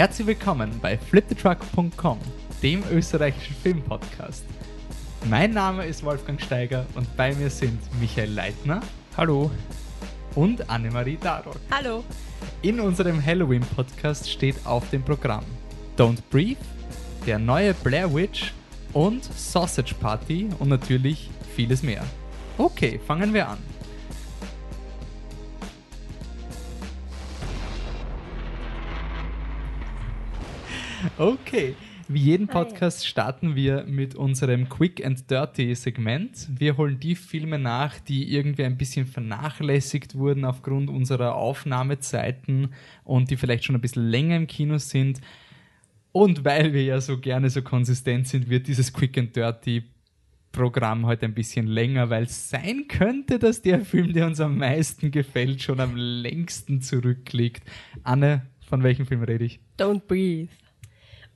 Herzlich willkommen bei fliptetruck.com, dem österreichischen Filmpodcast. Mein Name ist Wolfgang Steiger und bei mir sind Michael Leitner. Hallo. Und Annemarie Darock. Hallo. In unserem Halloween-Podcast steht auf dem Programm Don't Breathe, der neue Blair Witch und Sausage Party und natürlich vieles mehr. Okay, fangen wir an. Okay, wie jeden Podcast starten wir mit unserem Quick and Dirty Segment. Wir holen die Filme nach, die irgendwie ein bisschen vernachlässigt wurden aufgrund unserer Aufnahmezeiten und die vielleicht schon ein bisschen länger im Kino sind. Und weil wir ja so gerne so konsistent sind, wird dieses Quick and Dirty Programm heute ein bisschen länger, weil es sein könnte, dass der Film, der uns am meisten gefällt, schon am längsten zurückliegt. Anne, von welchem Film rede ich? Don't Breathe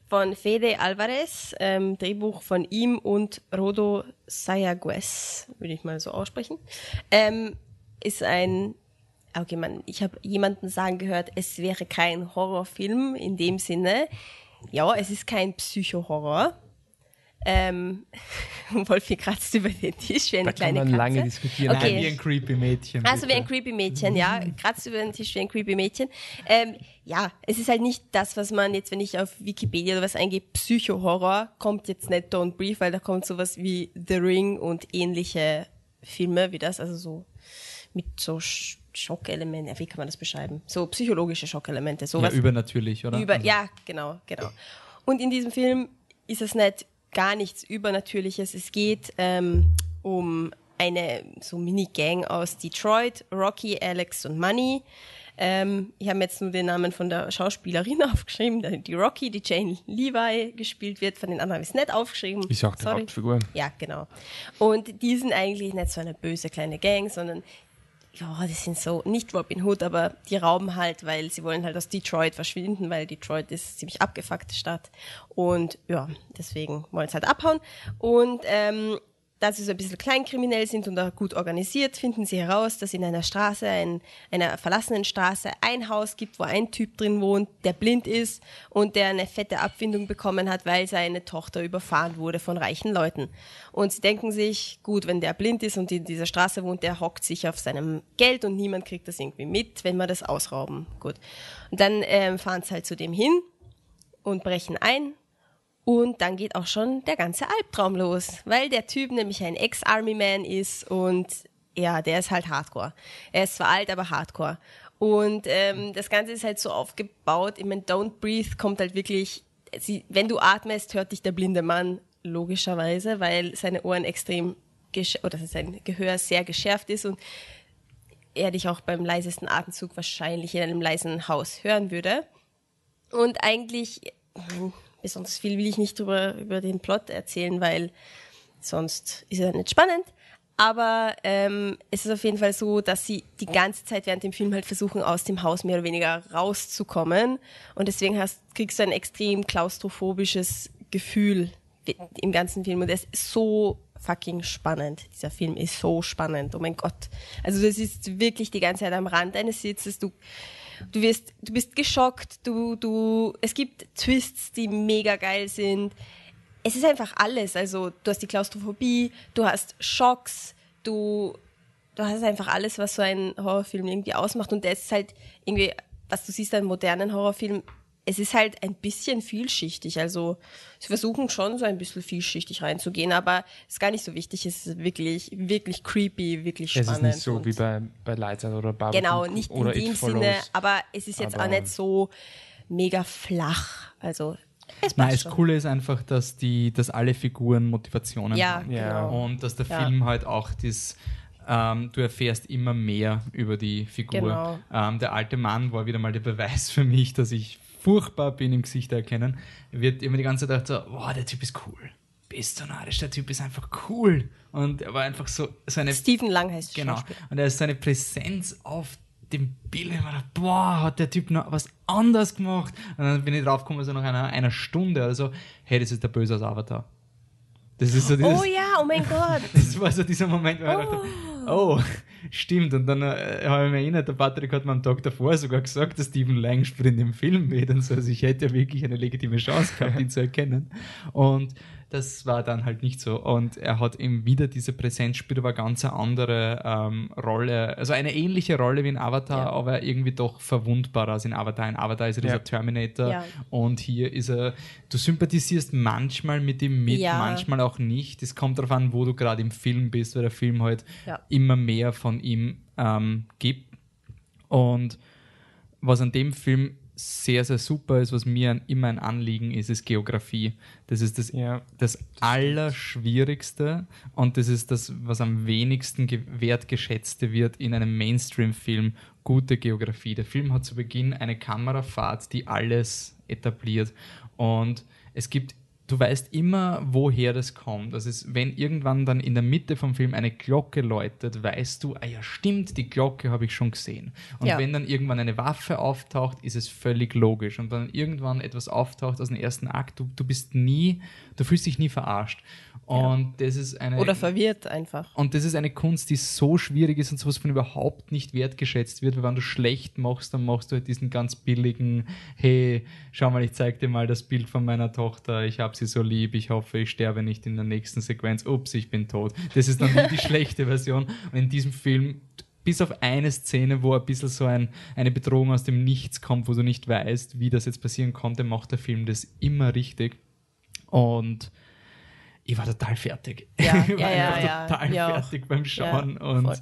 von Fede Alvarez, ähm, Drehbuch von ihm und Rodo Sayagues, würde ich mal so aussprechen. Ähm, ist ein, okay, man, ich habe jemanden sagen gehört, es wäre kein Horrorfilm in dem Sinne. Ja, es ist kein Psychohorror. Ähm, Wolfi kratzt über den Tisch wie eine da kleine kann man Katze. lange diskutieren. Okay. Nein, wie ein creepy Mädchen. Also wie ein creepy Mädchen, ja. Kratzt über den Tisch wie ein creepy Mädchen. Ähm, ja, es ist halt nicht das, was man jetzt, wenn ich auf Wikipedia oder was eingebe, Psychohorror, kommt jetzt nicht Don't Breathe, weil da kommt sowas wie The Ring und ähnliche Filme wie das, also so mit so Sch Schockelementen, wie kann man das beschreiben? So psychologische Schockelemente, ja, sowas. übernatürlich, oder? Über, Also- ja, genau, genau. Und in diesem Film ist es nicht gar nichts Übernatürliches. Es geht ähm, um eine so Mini-Gang aus Detroit, Rocky, Alex und Money. Ähm, ich habe jetzt nur den Namen von der Schauspielerin aufgeschrieben, die Rocky, die Jane Levi gespielt wird. Von den anderen habe ich es nicht aufgeschrieben. Ist auch die Sorry. Hauptfigur. Ja, genau. Und die sind eigentlich nicht so eine böse kleine Gang, sondern ja, die sind so, nicht Robin Hood, aber die rauben halt, weil sie wollen halt aus Detroit verschwinden, weil Detroit ist ziemlich abgefuckte Stadt. Und ja, deswegen wollen sie halt abhauen. Und ähm, da sie so ein bisschen kleinkriminell sind und auch gut organisiert, finden sie heraus, dass in einer Straße, in einer verlassenen Straße, ein Haus gibt, wo ein Typ drin wohnt, der blind ist und der eine fette Abfindung bekommen hat, weil seine Tochter überfahren wurde von reichen Leuten. Und sie denken sich, gut, wenn der blind ist und in dieser Straße wohnt, der hockt sich auf seinem Geld und niemand kriegt das irgendwie mit, wenn wir das ausrauben. Gut. Und dann ähm, fahren sie halt zu dem hin und brechen ein und dann geht auch schon der ganze Albtraum los, weil der Typ nämlich ein Ex-Army-Man ist und ja, der ist halt Hardcore. Er ist zwar alt, aber Hardcore. Und ähm, das Ganze ist halt so aufgebaut, ich meine, Don't Breathe kommt halt wirklich, sie, wenn du atmest, hört dich der blinde Mann logischerweise, weil seine Ohren extrem, oder sein Gehör sehr geschärft ist und er dich auch beim leisesten Atemzug wahrscheinlich in einem leisen Haus hören würde. Und eigentlich, besonders viel will ich nicht über, über den Plot erzählen, weil sonst ist er nicht spannend. Aber ähm, es ist auf jeden Fall so, dass sie die ganze Zeit während dem Film halt versuchen, aus dem Haus mehr oder weniger rauszukommen. Und deswegen hast, kriegst du ein extrem klaustrophobisches Gefühl im ganzen Film. Und es ist so fucking spannend. Dieser Film ist so spannend. Oh mein Gott. Also das ist wirklich die ganze Zeit am Rand eines Sitzes. Du, du wirst, du bist geschockt. Du, du, es gibt Twists, die mega geil sind. Es ist einfach alles. Also du hast die Klaustrophobie, du hast Schocks, du, du hast einfach alles, was so ein Horrorfilm irgendwie ausmacht. Und der ist halt irgendwie, was du siehst, einen modernen Horrorfilm, es ist halt ein bisschen vielschichtig. Also sie versuchen schon so ein bisschen vielschichtig reinzugehen, aber ist gar nicht so wichtig. Es ist wirklich, wirklich creepy, wirklich Es spannend. ist nicht so und- wie bei, bei Lightside oder Babadook Genau, nicht in oder dem It Sinne, Follows. aber es ist jetzt Aber- auch nicht so mega flach. Also es Nein, das schon. Coole ist einfach, dass die, dass alle Figuren Motivationen Ja, haben. Ja. genau. Und dass der Ja. Film halt auch das, ähm, du erfährst immer mehr über die Figur. Genau. Ähm, der alte Mann war wieder mal der Beweis für mich, dass ich furchtbar bin im Gesicht erkennen. Wird immer die ganze Zeit gedacht, so, wow, der Typ ist cool. Bist du narrisch, der Typ ist einfach cool. Und er war einfach so, so eine Stephen Lang heißt Genau. Und er ist seine Präsenz auf dem Bild. Ich mir gedacht, boah, hat der Typ noch was anders gemacht. Und dann bin ich draufgekommen, so nach einer, einer Stunde oder so, hey, das ist der Böse aus Avatar. Das ist so dieses, Oh ja, oh mein Gott. das war so dieser Moment, wo ich mir gedacht habe, oh, stimmt. Und dann äh, habe ich mich erinnert, der Patrick hat mir am Tag davor sogar gesagt, dass Stephen Lang in dem Film mit und so. Also ich hätte ja wirklich eine legitime Chance gehabt, ihn zu erkennen. Und das war dann halt nicht so. Und er hat eben wieder diese Präsenz spielt, aber ganz eine andere ähm, Rolle, also eine ähnliche Rolle wie in Avatar, Ja. aber irgendwie doch verwundbarer als in Avatar. In Avatar ist er dieser Ja. Terminator Ja. und hier ist er, du sympathisierst manchmal mit ihm mit, Ja. manchmal auch nicht. Es kommt darauf an, wo du gerade im Film bist, weil der Film halt Ja. immer mehr von ihm ähm, gibt. Und was an dem Film sehr, sehr super ist, was mir immer ein Anliegen ist, ist Geografie. Das ist das, Ja. das Allerschwierigste und das ist das, was am wenigsten ge- wertgeschätzte wird in einem Mainstream-Film, gute Geografie. Der Film hat zu Beginn eine Kamerafahrt, die alles etabliert und es gibt Du weißt immer, woher das kommt. Das ist, wenn irgendwann dann in der Mitte vom Film eine Glocke läutet, weißt du, ah ja, stimmt, die Glocke habe ich schon gesehen. Und Ja. wenn dann irgendwann eine Waffe auftaucht, ist es völlig logisch. Und wenn irgendwann etwas auftaucht aus dem ersten Akt, du, du bist nie, du fühlst dich nie verarscht. Und das ist eine. Oder verwirrt einfach. und das ist eine Kunst, die so schwierig ist und sowas von überhaupt nicht wertgeschätzt wird, weil wenn du schlecht machst, dann machst du halt diesen ganz billigen, hey, schau mal, ich zeig dir mal das Bild von meiner Tochter, ich habe sie so lieb, ich hoffe, ich sterbe nicht in der nächsten Sequenz, ups, ich bin tot. Das ist dann die, die schlechte Version. Und in diesem Film, bis auf eine Szene, wo ein bisschen so ein, eine Bedrohung aus dem Nichts kommt, wo du nicht weißt, wie das jetzt passieren konnte, macht der Film das immer richtig. Und ich war total fertig. Ja, ich war ja, ja, total Ja fertig beim Schauen. Und voll.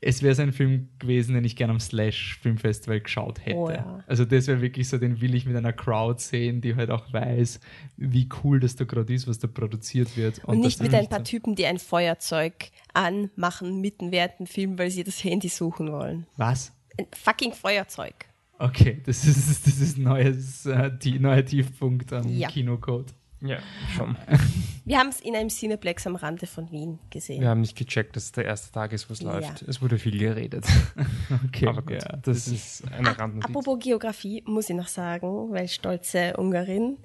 es wäre so ein Film gewesen, den ich gerne am Slash Filmfestival geschaut hätte. Oh. Also das wäre wirklich so, den will ich mit einer Crowd sehen, die halt auch weiß, wie cool das da gerade ist, was da produziert wird. Und nicht das mit ein nicht paar Typen, die ein Feuerzeug anmachen mitten während dem Film, weil sie das Handy suchen wollen. Was? Ein fucking Feuerzeug. Okay, das ist, das ist neues, äh, die, neuer Tiefpunkt am. Kinocode. Ja, schon. Wir haben es in einem Cineplex am Rande von Wien gesehen. Wir haben nicht gecheckt, dass es der erste Tag ist, wo es Ja. läuft. Es wurde viel geredet. Okay, Aber gut, ja, das ist eine Randnotiz. Apropos Geografie, muss ich noch sagen, weil stolze Ungarin.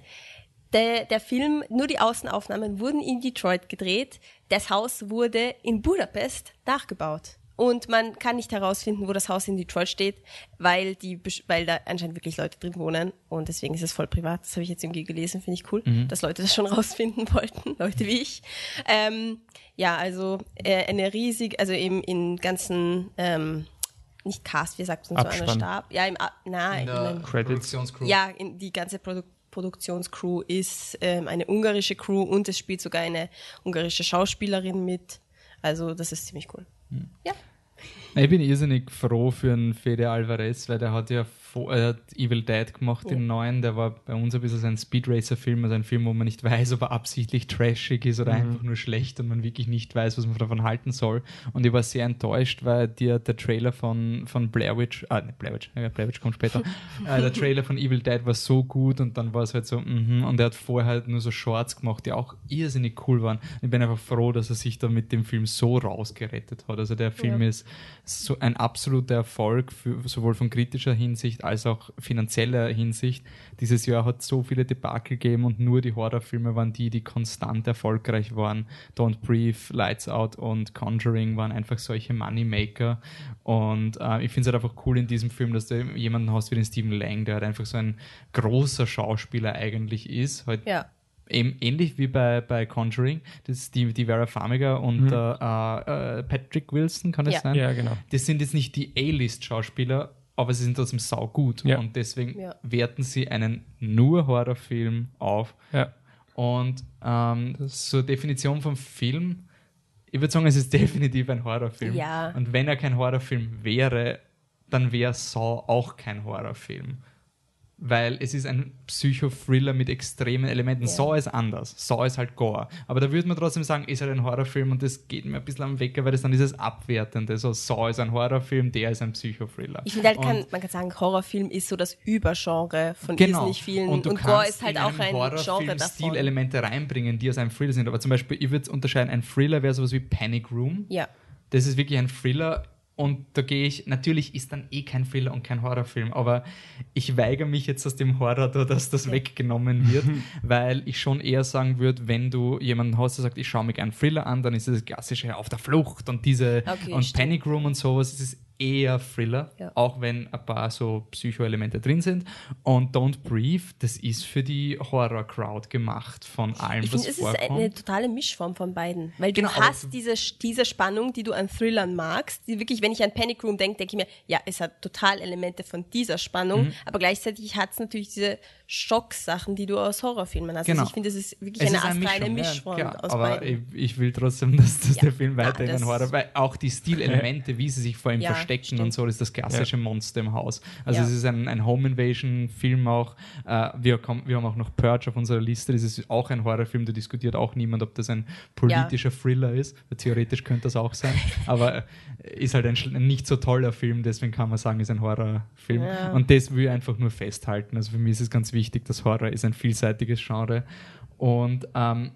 Der, der Film, nur die Außenaufnahmen wurden in Detroit gedreht. Das Haus wurde in Budapest nachgebaut. Und man kann nicht herausfinden, wo das Haus in Detroit steht, weil, die, weil da anscheinend wirklich Leute drin wohnen. Und deswegen ist es voll privat. Das habe ich jetzt irgendwie gelesen, finde ich cool, dass Leute das schon rausfinden wollten, Leute wie ich. Ähm, ja, also äh, eine riesig, also eben in ganzen, ähm, nicht Cast, wie sagt man so, einer. Stab. Ja, im, na, in Credits. Produktionscrew. ja, in, die ganze Produ Produktionscrew ist ähm, eine ungarische Crew und es spielt sogar eine ungarische Schauspielerin mit. Also das ist ziemlich cool. Ja. Ich bin irrsinnig froh für einen Fede Alvarez, weil der hat ja vor, er hat Evil Dead gemacht, den neuen. Der war bei uns ein bisschen so ein Speed Racer-Film, also ein Film, wo man nicht weiß, ob er absichtlich trashig ist oder einfach nur schlecht und man wirklich nicht weiß, was man davon halten soll. Und ich war sehr enttäuscht, weil dir der Trailer von, von Blair Witch, ah, nicht Blair Witch, ja, Blair Witch kommt später, äh, der Trailer von Evil Dead war so gut und dann war es halt so, mhm, und er hat vorher halt nur so Shorts gemacht, die auch irrsinnig cool waren. Ich bin einfach froh, dass er sich da mit dem Film so rausgerettet hat. Also der Film Ja. ist so ein absoluter Erfolg, für, sowohl von kritischer Hinsicht als auch finanzieller Hinsicht. Dieses Jahr hat so viele Debakel gegeben und nur die Horrorfilme waren die, die konstant erfolgreich waren. Don't Breathe, Lights Out und Conjuring waren einfach solche Moneymaker. Und äh, ich finde es halt einfach cool in diesem Film, dass du jemanden hast wie den Stephen Lang, der halt einfach so ein großer Schauspieler eigentlich ist. Halt Ja. Eben ähnlich wie bei, bei Conjuring, das ist die, die Vera Farmiga und der, äh, äh, Patrick Wilson, kann es Ja. sein? Ja, genau. Das sind jetzt nicht die A-List-Schauspieler, aber sie sind trotzdem saugut. Ja. Und deswegen Ja. werten sie einen nur Horrorfilm auf. Ja. Und ähm, zur Definition vom Film, ich würde sagen, es ist definitiv ein Horrorfilm. Ja. Und wenn er kein Horrorfilm wäre, dann wäre Saw auch kein Horrorfilm. Weil es ist ein Psychothriller mit extremen Elementen. Ja. Saw ist anders. Saw ist halt Gore. Aber da würde man trotzdem sagen, ist halt ein Horrorfilm und das geht mir ein bisschen am Wecker, weil das dann dieses Abwertende. So, Saw ist ein Horrorfilm, der ist ein Psychothriller. Ich finde halt, kann, man kann sagen, Horrorfilm ist so das Übergenre von Genau. irrsinnig vielen. Und, Und, Gore ist halt auch ein Genre davon. Stilelemente reinbringen, die aus einem Thriller sind. Aber zum Beispiel, ich würde unterscheiden, ein Thriller wäre sowas wie Panic Room. Ja. Das ist wirklich ein Thriller Und da gehe ich, natürlich ist dann eh kein Thriller und kein Horrorfilm, aber ich weigere mich jetzt aus dem Horror, da, dass das weggenommen wird, weil ich schon eher sagen würde, wenn du jemanden hast, der sagt, ich schaue mir einen Thriller an, dann ist es das klassische Auf der Flucht und diese Okay, und stimmt. Panic Room und sowas, es ist eher Thriller, Ja. auch wenn ein paar so Psycho-Elemente drin sind. Und Don't Breathe, das ist für die Horror-Crowd gemacht von allem, Ich was finde, es ist vorkommt. eine totale Mischform von beiden. Weil Genau, du hast diese, diese Spannung, die du an Thrillern magst. Die wirklich, wenn ich an Panic Room denke, denke ich mir, ja, es hat total Elemente von dieser Spannung, Mhm. aber gleichzeitig hat es natürlich diese Schocksachen, die du aus Horrorfilmen hast. Genau. Also ich finde, es ist wirklich Es eine astreine Mischung, Mischform ja, aus aber beiden. ich, ich will trotzdem, dass, dass Ja. der Film Ja, weiterhin ein das- Horror, weil auch die Stilelemente, wie sie sich vor ihm Ja, verstecken stimmt. und so, das ist das klassische Monster im Haus. Also Ja. es ist ein, ein Home Invasion Film auch. Äh, wir, kommen, wir haben auch noch Purge auf unserer Liste. Das ist auch ein Horrorfilm. Da diskutiert auch niemand, ob das ein politischer Thriller ist. Theoretisch könnte das auch sein, aber äh, ist halt ein, nicht so toller Film. Deswegen kann man sagen, ist ein Horrorfilm. Ja. Und das will ich einfach nur festhalten. Also für mich ist es ganz wichtig, dass Horror ist ein vielseitiges Genre. Und ähm,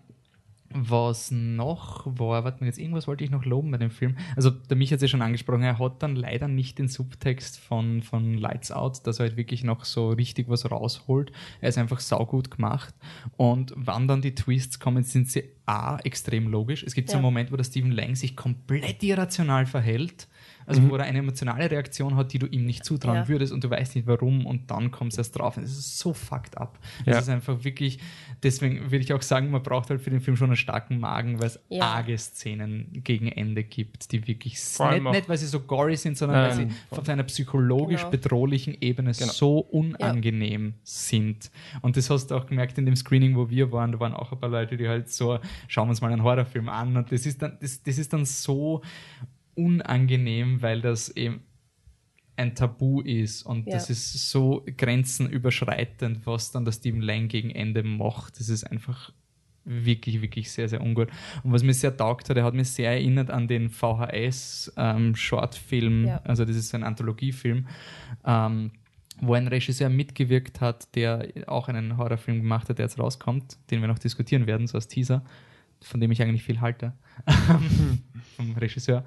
was noch war, warte mal, jetzt irgendwas wollte ich noch loben bei dem Film. Also, der mich hat es ja schon angesprochen, er hat dann leider nicht den Subtext von, von Lights Out, dass er halt wirklich noch so richtig was rausholt. Er ist einfach saugut gemacht. Und wann dann die Twists kommen, sind sie A, extrem logisch. Es gibt so einen Ja. Moment, wo der Stephen Lang sich komplett irrational verhält. Also, wo er eine emotionale Reaktion hat, die du ihm nicht zutrauen Ja. würdest und du weißt nicht warum und dann kommst du erst drauf. Und es ist so fucked up. Es Ja. ist einfach wirklich, deswegen würde ich auch sagen, man braucht halt für den Film schon einen starken Magen, weil es Ja. arge Szenen gegen Ende gibt, die wirklich nicht, nicht, weil sie so gory sind, sondern weil Nein. sie auf einer psychologisch Genau. bedrohlichen Ebene Genau. so unangenehm sind. Und das hast du auch gemerkt in dem Screening, wo wir waren, da waren auch ein paar Leute, die halt so, schauen wir uns mal einen Horrorfilm an und das ist dann, das, das ist dann so unangenehm, weil das eben ein Tabu ist und Ja. das ist so grenzenüberschreitend, was dann der Stephen Lang gegen Ende macht. Das ist einfach wirklich, wirklich sehr, sehr ungut. Und was mir sehr taugt hat, er hat mich sehr erinnert an den VHS-Shortfilm, Ja. also das ist ein Anthologiefilm, ähm, wo ein Regisseur mitgewirkt hat, der auch einen Horrorfilm gemacht hat, der jetzt rauskommt, den wir noch diskutieren werden, so als Teaser, von dem ich eigentlich viel halte, vom Regisseur,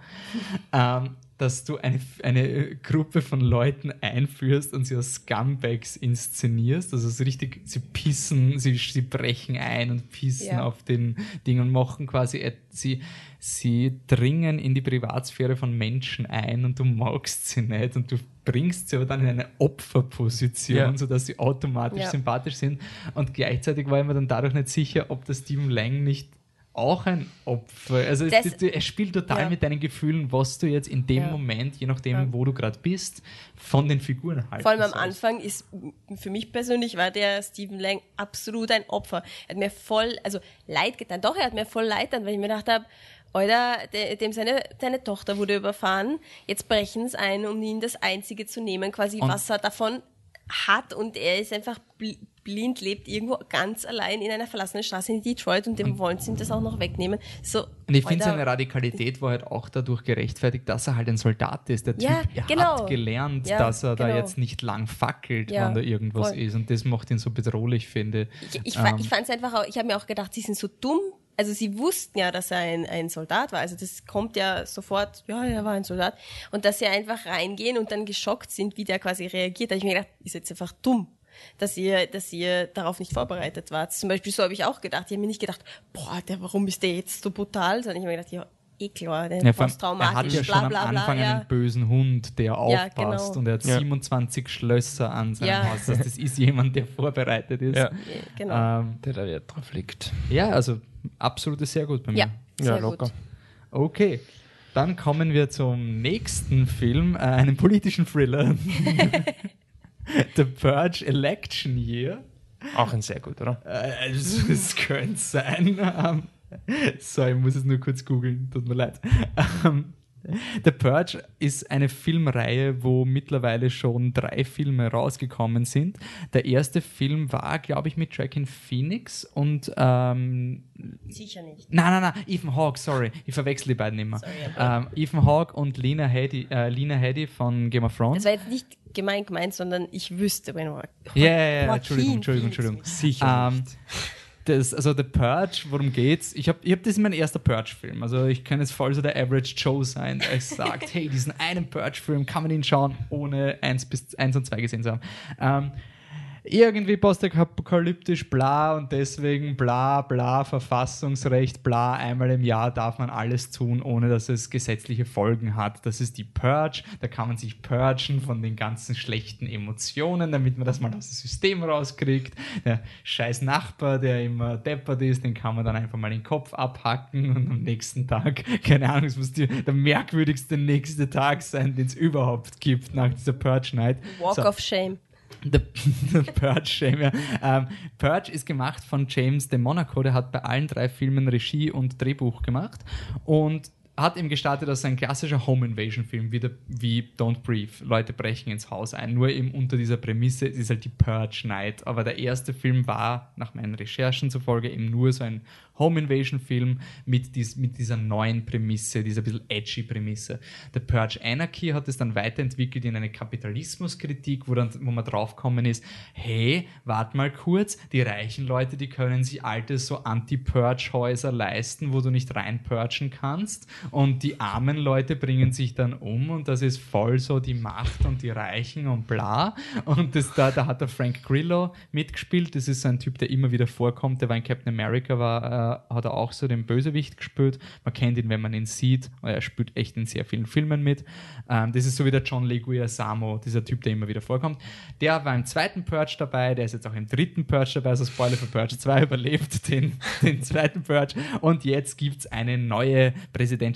ähm, dass du eine, eine Gruppe von Leuten einführst und sie als Scumbags inszenierst. Also so richtig, sie pissen, sie, sie brechen ein und pissen Ja. auf den Ding und machen quasi, et- sie, sie dringen in die Privatsphäre von Menschen ein und du magst sie nicht und du bringst sie aber dann in eine Opferposition, Ja. sodass sie automatisch Ja. sympathisch sind. Und gleichzeitig war ich mir dann dadurch nicht sicher, ob der Stephen Lang nicht auch ein Opfer. Also Das- das, er spielt total Ja. mit deinen Gefühlen, was du jetzt in dem Ja. Moment, je nachdem, Ja. wo du gerade bist, von den Figuren halt. Vor allem am Anfang ist, für mich persönlich war der Stephen Lang absolut ein Opfer. Er hat mir voll, also leid getan. Doch, er hat mir voll leid getan, weil ich mir gedacht habe, Alter, de- dem seine, seine Tochter wurde überfahren, jetzt brechen sie ein, um ihn das Einzige zu nehmen, quasi Und- was er davon hat und er ist einfach bl blind, lebt irgendwo ganz allein in einer verlassenen Straße in Detroit und dem wollen sie ihm das auch noch wegnehmen. So, Und ich finde seine Radikalität war halt auch dadurch gerechtfertigt, dass er halt ein Soldat ist. Der Ja, Typ er genau. hat gelernt, Ja, dass er da genau. jetzt nicht lang fackelt, Ja, wenn da irgendwas voll. ist. Und das macht ihn so bedrohlich, finde Ich, ich, Ähm, ich fand es einfach auch, ich habe mir auch gedacht, sie sind so dumm. Also sie wussten ja, dass er ein, ein Soldat war. Also das kommt ja sofort, ja, er war ein Soldat. Und dass sie einfach reingehen und dann geschockt sind, wie der quasi reagiert. Da habe ich mir gedacht, ist jetzt einfach dumm, dass ihr, dass ihr darauf nicht vorbereitet wart. Zum Beispiel so habe ich auch gedacht. Ich habe mir nicht gedacht, boah, der, warum ist der jetzt so brutal? Sondern ich habe mir gedacht, ja, eh klar, der Ja, posttraumatisch, er hat ja schon bla am bla bla. Anfang ja. einen bösen Hund, der Ja, aufpasst genau. und er hat Ja. 27 Schlösser an seinem Ja. Haus. Also das ist jemand, der vorbereitet ist. Ja. Genau. Ähm, Der da Wert drauf liegt. ja, also absolut sehr gut bei mir. ja, sehr Ja, locker. gut. Okay, dann kommen wir zum nächsten Film, äh, einem politischen Thriller. The Purge Election Year. Auch ein sehr gut, oder? Äh, Es es könnte sein. Ähm, so, ich muss es nur kurz googeln, tut mir leid. Ähm, The Purge ist eine Filmreihe, wo mittlerweile schon drei Filme rausgekommen sind. Der erste Film war, glaube ich, mit Joaquin Phoenix und ähm, Sicher nicht. Nein, nein, nein, Ethan Hawke, sorry. Ich verwechsel die beiden immer. Sorry, ähm, Ethan Hawke und Lena Headey, äh, Lena Headey von Game of Thrones. Das war jetzt nicht gemein gemeint, sondern ich wüsste, wenn Ja, ja, ja, Joaquin Entschuldigung, Entschuldigung, Entschuldigung. Sicher Ähm, das, also The Purge, worum geht's? Ich habe ich hab, das ist mein erster Purge-Film. Also ich kann jetzt voll so der Average Joe sein, der sagt, hey, diesen einen Purge-Film kann man ihn schauen, ohne eins bis eins und zwei gesehen zu haben. Ähm, irgendwie postapokalyptisch, bla und deswegen bla bla Verfassungsrecht, bla einmal im Jahr darf man alles tun, ohne dass es gesetzliche Folgen hat. Das ist die Purge, da kann man sich purgen von den ganzen schlechten Emotionen, damit man das mal aus dem System rauskriegt. Der scheiß Nachbar, der immer deppert ist, den kann man dann einfach mal den Kopf abhacken und am nächsten Tag, keine Ahnung, es muss die, der merkwürdigste nächste Tag sein, den es überhaupt gibt nach dieser Purge Night. Walk so. of Shame. The, the Purge Shame, ja. Ähm, Purge ist gemacht von James de Monaco, der hat bei allen drei Filmen Regie und Drehbuch gemacht und hat eben gestartet als ein klassischer Home Invasion Film, wie, wie Don't Breathe. Leute brechen ins Haus ein. Nur eben unter dieser Prämisse, es ist halt die Purge Night. Aber der erste Film war, nach meinen Recherchen zufolge, eben nur so ein Home Invasion Film mit, dies, mit dieser neuen Prämisse, dieser bisschen edgy Prämisse. The Purge Anarchy hat es dann weiterentwickelt in eine Kapitalismuskritik, wo, dann, wo man draufgekommen ist, hey, warte mal kurz, die reichen Leute, die können sich alte so Anti-Purge-Häuser leisten, wo du nicht reinpurgen kannst und die armen Leute bringen sich dann um und das ist voll so die Macht und die Reichen und bla und das, da, da hat der Frank Grillo mitgespielt, das ist so ein Typ, der immer wieder vorkommt, der war in Captain America, war hat er auch so den Bösewicht gespielt. Man kennt ihn, wenn man ihn sieht. Er spielt echt in sehr vielen Filmen mit. Ähm, das ist so wie der John Leguizamo, dieser Typ, der immer wieder vorkommt. Der war im zweiten Purge dabei, der ist jetzt auch im dritten Purge dabei, also Spoiler für Purge 2 überlebt den, den zweiten Purge. Und jetzt gibt es eine neue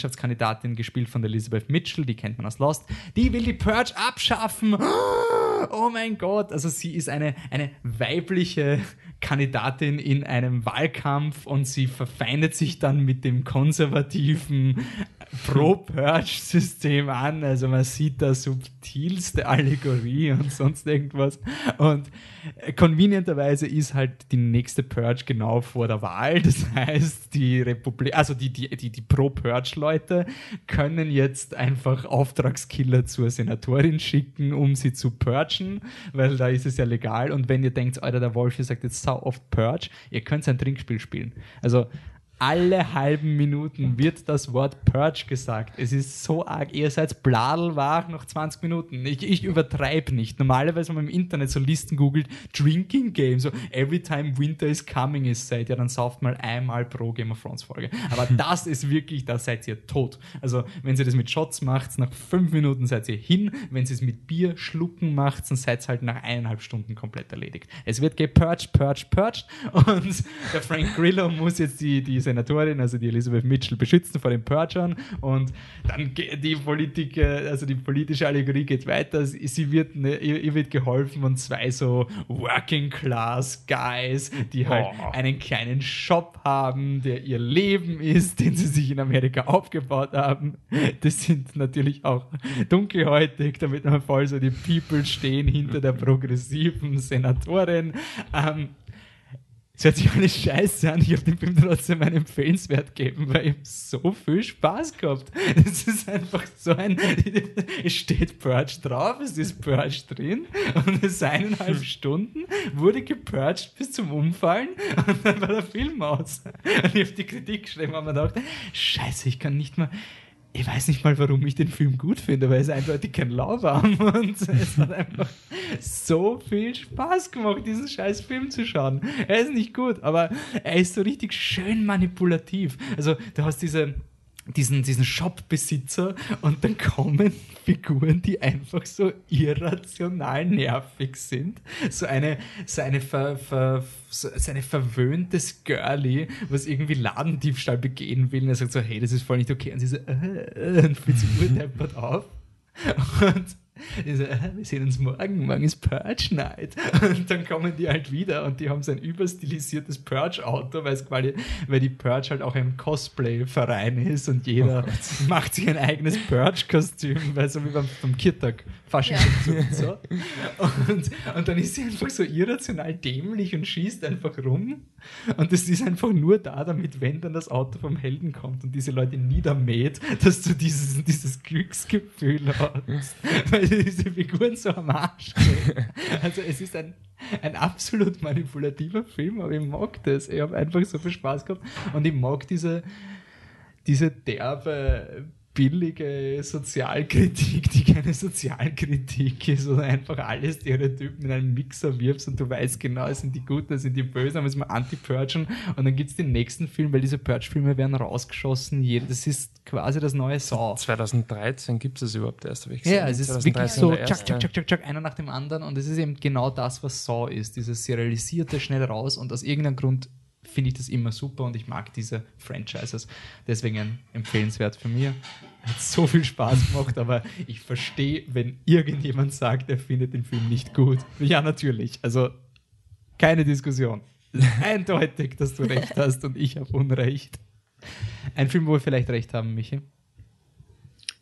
Präsidentschaftskandidatin, gespielt von Elizabeth Mitchell, die kennt man aus Lost. Die will die Purge abschaffen. Oh mein Gott, also sie ist eine, eine weibliche Kandidatin in einem Wahlkampf und sie verfeindet sich dann mit dem konservativen Pro-Purge-System an. Also man sieht da subtilste Allegorie und sonst irgendwas. Und convenienterweise ist halt die nächste Purge genau vor der Wahl. Das heißt, die Republik, also die, die, die, die Pro-Purge-Leute können jetzt einfach Auftragskiller zur Senatorin schicken, um sie zu purgen, weil da ist es ja legal. Und wenn ihr denkt, Alter, der Wolf hier sagt jetzt sau oft Purge, ihr könnt ein Trinkspiel spielen. Also alle halben Minuten wird das Wort Purge gesagt. Es ist so arg. Ihr seid bladelwach nach 20 Minuten. Ich, ich übertreibe nicht. Normalerweise, wenn man im Internet so Listen googelt, Drinking Game, so every time winter is coming ist, seid ihr, dann sauft mal einmal pro Game of Thrones Folge. Aber das ist wirklich, da seid ihr tot. Also, wenn ihr das mit Shots macht, nach fünf Minuten seid ihr hin. Wenn ihr es mit Bier schlucken macht, dann seid ihr halt nach eineinhalb Stunden komplett erledigt. Es wird gepurged, purged, purged. Und der Frank Grillo muss jetzt die, die Senatorin, also die Elizabeth Mitchell, beschützen vor den Purgern und dann die Politik, also die politische Allegorie geht weiter. Sie wird, ne, ihr, ihr, wird geholfen von zwei so Working Class Guys, die halt oh. einen kleinen Shop haben, der ihr Leben ist, den sie sich in Amerika aufgebaut haben. Das sind natürlich auch dunkelhäutig, damit man voll so die People stehen hinter der progressiven Senatorin. Ähm, es hört sich alles scheiße an. Ich habe dem Film trotzdem einen Empfehlenswert gegeben, weil ich so viel Spaß gehabt. Es ist einfach so ein. Es steht Purge drauf, es ist Purge drin und es eineinhalb Stunden, wurde gepurged bis zum Umfallen und dann war der Film aus. Und ich habe die Kritik geschrieben und mir gedacht, Scheiße, ich kann nicht mal ich weiß nicht mal, warum ich den Film gut finde, weil es eindeutig kein Lauwarm und es hat einfach so viel Spaß gemacht, diesen scheiß Film zu schauen. Er ist nicht gut, aber er ist so richtig schön manipulativ. Also du hast diese diesen, diesen Shop-Besitzer und dann kommen Figuren, die einfach so irrational nervig sind. So eine, so eine, ver, ver, so eine verwöhntes Girlie, was irgendwie Ladendiebstahl begehen will und er sagt so, hey, das ist voll nicht okay. Und sie so, äh, äh, und fühlt sich urdeppert auf. Und wir sehen uns morgen, morgen ist Purge Night. Und dann kommen die halt wieder und die haben so ein überstilisiertes Purge-Auto, weil, weil die Purge halt auch ein Cosplay-Verein ist und jeder oh macht sich ein eigenes Purge-Kostüm, weil so wie beim, beim Kirtag Fasching ja. und so. Und, und dann ist sie einfach so irrational dämlich und schießt einfach rum. Und das ist einfach nur da, damit, wenn dann das Auto vom Helden kommt und diese Leute niedermäht, dass du dieses, dieses Glücksgefühl hast. Weil diese Figuren so am Arsch. Also es ist ein ein absolut manipulativer Film, aber ich mag das. Ich habe einfach so viel Spaß gehabt und ich mag diese, diese derbe billige Sozialkritik, die keine Sozialkritik ist, oder einfach alle Stereotypen in einen Mixer wirfst und du weißt genau, es sind die Guten, es sind die Bösen, aber es mal anti-purgen und dann gibt es den nächsten Film, weil diese Purge-Filme werden rausgeschossen. Das ist quasi das neue Saw. 2013 gibt es überhaupt erst, habe ich gesehen. Ja, es ist wirklich so, tschak, tschak, tschak, tschak, einer nach dem anderen und es ist eben genau das, was Saw ist, dieses serialisierte, schnell raus und aus irgendeinem Grund finde ich das immer super und ich mag diese Franchises. Deswegen empfehlenswert für mich. Hat so viel Spaß gemacht, aber ich verstehe, wenn irgendjemand sagt, er findet den Film nicht gut. Ja, natürlich. Also keine Diskussion. Eindeutig, dass du recht hast und ich habe Unrecht. Ein Film, wo wir vielleicht recht haben, Michi.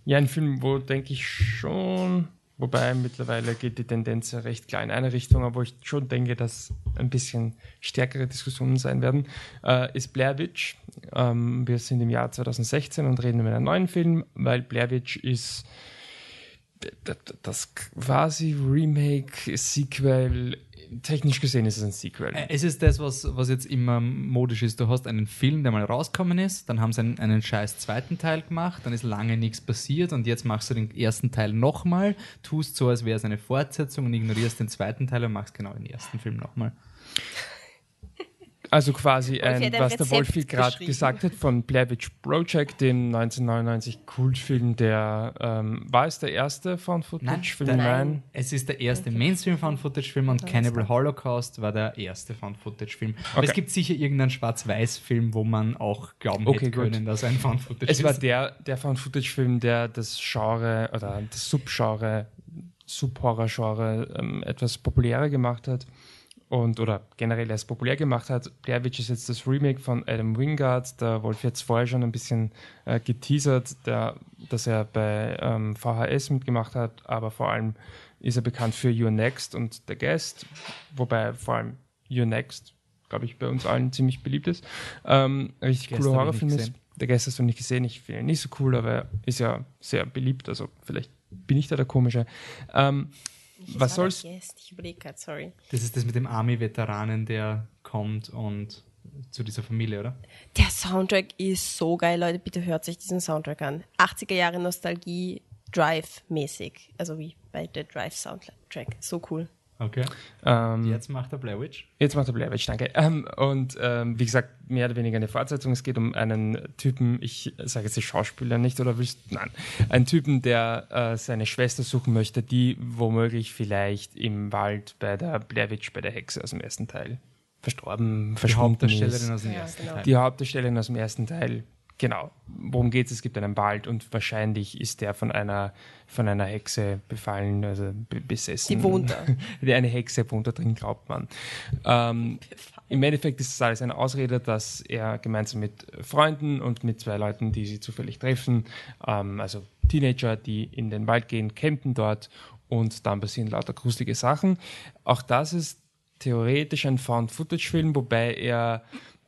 Ja, ein Film, wo denke ich schon Wobei mittlerweile geht die Tendenz ja recht klar in eine Richtung, aber ich schon denke, dass ein bisschen stärkere Diskussionen sein werden, äh, ist Blair Witch. Ähm, wir sind im Jahr 2016 und reden über einen neuen Film, weil Blair Witch ist das quasi Remake, Sequel technisch gesehen ist es ein Sequel. Äh, es ist das, was, was jetzt immer modisch ist. Du hast einen Film, der mal rausgekommen ist, dann haben sie einen, einen scheiß zweiten Teil gemacht, dann ist lange nichts passiert und jetzt machst du den ersten Teil nochmal, tust so, als wäre es eine Fortsetzung und ignorierst den zweiten Teil und machst genau den ersten Film nochmal. Also quasi ein, was der Wolfi gerade gesagt hat von Blair Witch Project, dem 1999 Kultfilm, der ähm, war es der erste Found-Footage-Film? Nein, Nein, es ist der erste Mainstream-Found-Footage-Film und Cannibal Holocaust war der erste Found-Footage-Film. Aber okay. es gibt sicher irgendeinen Schwarz-Weiß-Film, wo man auch glauben okay, hätte können, dass ein Found-Footage ist. Es war der, der Found-Footage-Film, der das Genre oder das Subgenre, Sub-Horror-Genre ähm, etwas populärer gemacht hat und oder generell erst populär gemacht hat. Blair Witch ist jetzt das Remake von Adam Wingard. Der Wolf jetzt vorher schon ein bisschen äh, geteasert, der, dass er bei ähm, VHS mitgemacht hat, aber vor allem ist er bekannt für Your Next und The Guest, wobei vor allem Your Next, glaube ich, bei uns allen ziemlich beliebt ist. Ähm, richtig cooler Horrorfilm ist. Der Guest hast du nicht gesehen, ich finde ihn nicht so cool, aber er ist ja sehr beliebt, also vielleicht bin ich da der Komische. Ähm, ich was soll's? Ich überlege gerade, sorry. Das ist das mit dem Army-Veteranen, der kommt und zu dieser Familie, oder? Der Soundtrack ist so geil, Leute. Bitte hört sich diesen Soundtrack an. 80er Jahre Nostalgie, Drive-mäßig. Also wie bei der Drive-Soundtrack. So cool. Okay. Ähm, jetzt macht er Blair Witch. Jetzt macht er Blair Witch, danke. Ähm, und ähm, wie gesagt, mehr oder weniger eine Fortsetzung. Es geht um einen Typen, ich sage jetzt die Schauspieler nicht oder willst Nein. Einen Typen, der äh, seine Schwester suchen möchte, die womöglich vielleicht im Wald bei der Blair Witch, bei der Hexe aus dem ersten Teil verstorben, verschwunden die Hauptdarstellerin ist. aus dem ersten Teil. Die Hauptdarstellerin aus dem ersten Teil Genau. Worum geht es? Es gibt einen Wald und wahrscheinlich ist der von einer, von einer Hexe befallen, also besessen. Die wohnt da. eine Hexe wohnt da drin, glaubt man. Ähm, Im Endeffekt ist das alles eine Ausrede, dass er gemeinsam mit Freunden und mit zwei Leuten, die sie zufällig treffen, ähm, also Teenager, die in den Wald gehen, campen dort und dann passieren lauter gruselige Sachen. Auch das ist theoretisch ein Found-Footage-Film, wobei er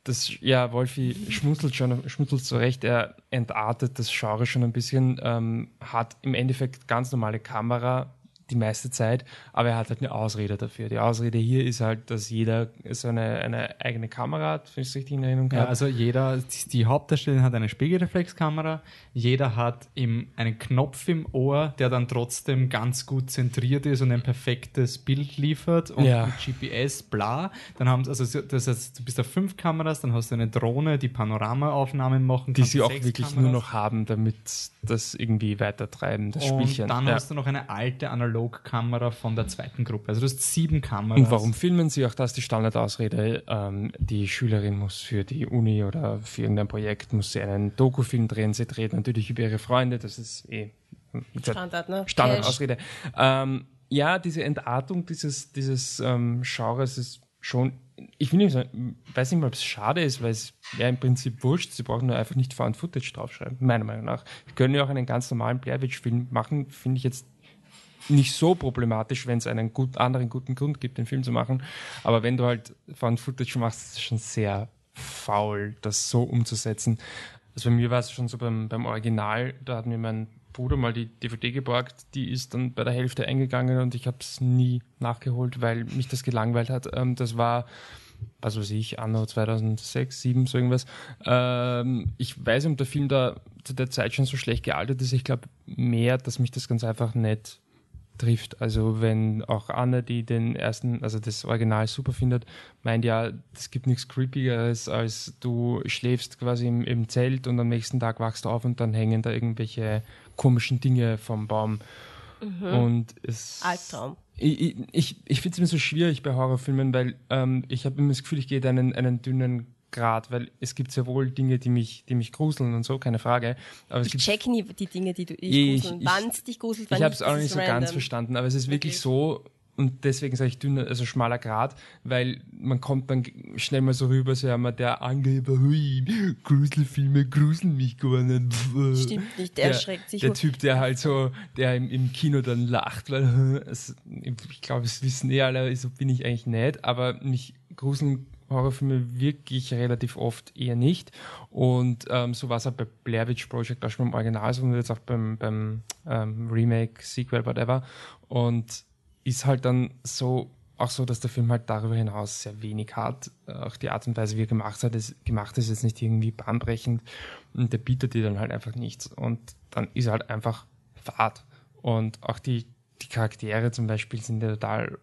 das, ja, Wolfi schmunzelt schon, schmunzelt zu Recht, er entartet das Genre schon ein bisschen, ähm, hat im Endeffekt ganz normale Kamera, die meiste Zeit, aber er hat halt eine Ausrede dafür. Die Ausrede hier ist halt, dass jeder so eine, eine eigene Kamera hat, wenn ich es richtig in Erinnerung habe. Ja, also jeder, die Hauptdarstellerin hat eine Spiegelreflexkamera, jeder hat im, einen Knopf im Ohr, der dann trotzdem ganz gut zentriert ist und ein perfektes Bild liefert und ja. mit GPS, bla. Dann haben also das heißt, du bist auf fünf Kameras, dann hast du eine Drohne, die Panoramaaufnahmen machen kann. Die sie auch wirklich Kameras. nur noch haben, damit das irgendwie weitertreiben, das und Spielchen. Dann ja. hast du noch eine alte analoge Analogkamera von der zweiten Gruppe. Also du hast sieben Kameras. Und warum filmen sie auch das? Die Standardausrede, ähm, die Schülerin muss für die Uni oder für irgendein Projekt muss sie einen Dokufilm drehen. Sie dreht natürlich über ihre Freunde. Das ist eh Standard, ne? Standardausrede. Ähm, ja, diese Entartung dieses, dieses ähm, Genres ist schon, ich finde, ich weiß nicht mal, ob es schade ist, weil es ja im Prinzip wurscht. Sie brauchen nur einfach nicht Found Footage draufschreiben, meiner Meinung nach. Wir können ja auch einen ganz normalen Blair Witch-Film machen, finde ich jetzt nicht so problematisch, wenn es einen gut, anderen guten Grund gibt, den Film zu machen. Aber wenn du halt Found Footage machst, ist es schon sehr faul, das so umzusetzen. Also bei mir war es schon so beim, beim Original, da hat mir mein Bruder mal die DVD geborgt, die ist dann bei der Hälfte eingegangen und ich habe es nie nachgeholt, weil mich das gelangweilt hat. Ähm, das war, was weiß ich, anno 2006, 2007, so irgendwas. Ähm, ich weiß ob der Film da zu der Zeit schon so schlecht gealtert ist. Ich glaube mehr, dass mich das ganz einfach nicht trifft. Also wenn auch Anne, die den ersten, also das Original super findet, meint ja, es gibt nichts creepigeres, als du schläfst quasi im, im, Zelt und am nächsten Tag wachst du auf und dann hängen da irgendwelche komischen Dinge vom Baum. Mhm. Und es. Albtraum. Ich, ich, ich finde es immer so schwierig bei Horrorfilmen, weil ähm, ich habe immer das Gefühl, ich gehe einen, einen dünnen Grad, weil es gibt sehr wohl Dinge, die mich, die mich gruseln und so, keine Frage. Aber ich check nie die Dinge, die du ich gruseln. Wann es dich gruselt, wann Ich habe es auch nicht so random. ganz verstanden, aber es ist wirklich okay. so, und deswegen sage ich dünner, also schmaler Grad, weil man kommt dann schnell mal so rüber, so ja mal der Angeber, hui, Gruselfilme gruseln mich gar nicht. Stimmt nicht, der, der erschreckt sich. Der Typ, der halt so, der im, im Kino dann lacht, weil es, ich glaube, es wissen eh alle, so bin ich eigentlich nicht, aber mich gruseln Horrorfilme wirklich relativ oft eher nicht. Und ähm, so war es auch bei Blair Witch Project, auch schon beim Original, so und jetzt auch beim, beim ähm, Remake, Sequel, whatever. Und ist halt dann so auch so, dass der Film halt darüber hinaus sehr wenig hat. Auch die Art und Weise, wie er gemacht hat, ist, gemacht ist jetzt nicht irgendwie bahnbrechend. Und der bietet dir dann halt einfach nichts. Und dann ist er halt einfach Fahrt. Und auch die, die Charaktere zum Beispiel sind ja total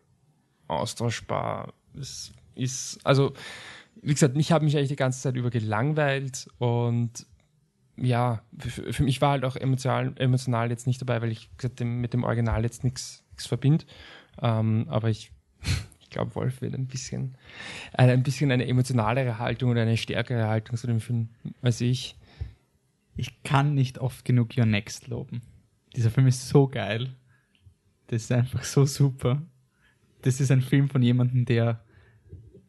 austauschbar. Es ist, also, wie gesagt, mich habe mich eigentlich die ganze Zeit über gelangweilt und ja, für, für mich war halt auch emotional, emotional jetzt nicht dabei, weil ich gesagt, mit dem Original jetzt nichts verbinde. Ähm, aber ich, ich glaube, Wolf wird ein bisschen, eine, ein bisschen eine emotionalere Haltung oder eine stärkere Haltung zu dem Film als ich. Ich kann nicht oft genug Your Next loben. Dieser Film ist so geil. Das ist einfach so super. Das ist ein Film von jemandem, der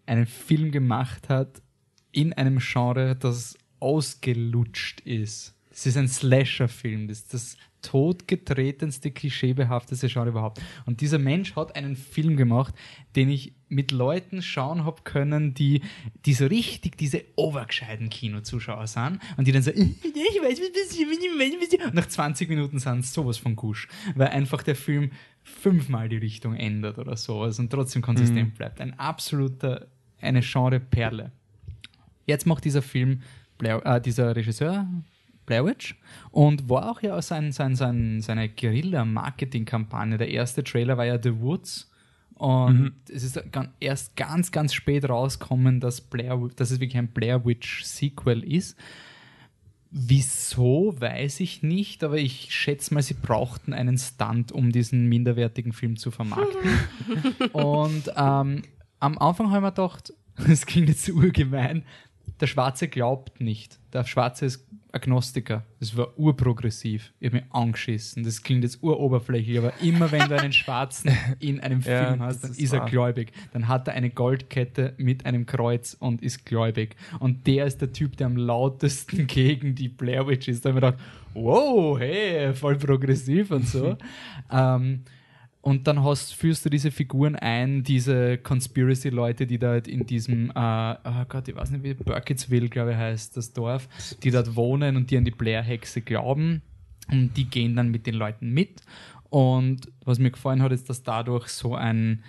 einen Film gemacht hat in einem Genre, das ausgelutscht ist. Das ist ein Slasher-Film. Das ist das totgetretenste, klischeebehafteste Genre überhaupt. Und dieser Mensch hat einen Film gemacht, den ich mit Leuten schauen habe können, die, die so richtig diese obergescheiten Kinozuschauer sind und die dann so, ich weiß, was passiert, und nach 20 Minuten sind es sowas von Gusch, weil einfach der Film fünfmal die Richtung ändert oder sowas und trotzdem konsistent mhm. bleibt. Ein absoluter, eine Genre-Perle. Jetzt macht dieser Film, äh, dieser Regisseur, Blair Witch und war auch ja sein, sein, sein, seine Guerilla-Marketing-Kampagne. Der erste Trailer war ja The Woods und mhm. es ist erst ganz, ganz spät rausgekommen, dass, Blair, dass es wirklich ein Blair Witch-Sequel ist. Wieso, weiß ich nicht, aber ich schätze mal, sie brauchten einen Stunt, um diesen minderwertigen Film zu vermarkten. und ähm, am Anfang haben wir gedacht, das klingt jetzt urgemein, der Schwarze glaubt nicht. Der Schwarze ist Agnostiker. Das war urprogressiv. Ich habe mich angeschissen. Das klingt jetzt uroberflächlich, aber immer wenn du einen Schwarzen in einem Film ja, hast, dann ist, ist er gläubig. Dann hat er eine Goldkette mit einem Kreuz und ist gläubig. Und der ist der Typ, der am lautesten gegen die Blair Witch ist. Da habe ich gedacht, wow, hey, voll progressiv und so. ähm, und dann hast, führst du diese Figuren ein, diese Conspiracy-Leute, die dort in diesem, äh, oh Gott, ich weiß nicht, wie Burkittsville, glaube ich, heißt das Dorf, die dort wohnen und die an die Blair-Hexe glauben. Und die gehen dann mit den Leuten mit. Und was mir gefallen hat, ist, dass dadurch so ein,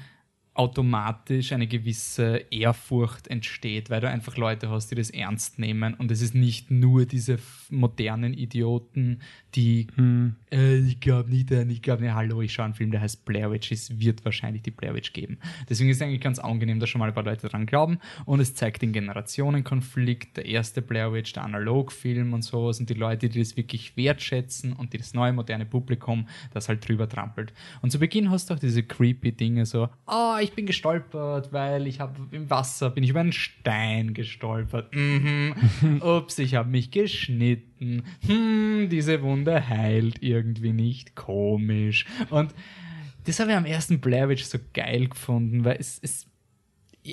automatisch eine gewisse Ehrfurcht entsteht, weil du einfach Leute hast, die das ernst nehmen und es ist nicht nur diese modernen Idioten, die hm. äh, ich glaube nicht an, ich glaube nicht, hallo, ich schaue einen Film, der heißt Blair Witch, es wird wahrscheinlich die Blair Witch geben. Deswegen ist es eigentlich ganz angenehm, dass schon mal ein paar Leute daran glauben und es zeigt den Generationenkonflikt, der erste Blair Witch, der Analogfilm und sowas und die Leute, die das wirklich wertschätzen und die das neue moderne Publikum, das halt drüber trampelt. Und zu Beginn hast du auch diese creepy Dinge so, oh, ich bin gestolpert, weil ich habe im Wasser, bin ich über einen Stein gestolpert. Mhm. Ups, ich habe mich geschnitten. Hm, diese Wunde heilt irgendwie nicht. Komisch. Und das habe ich am ersten Blair Witch so geil gefunden, weil es, es,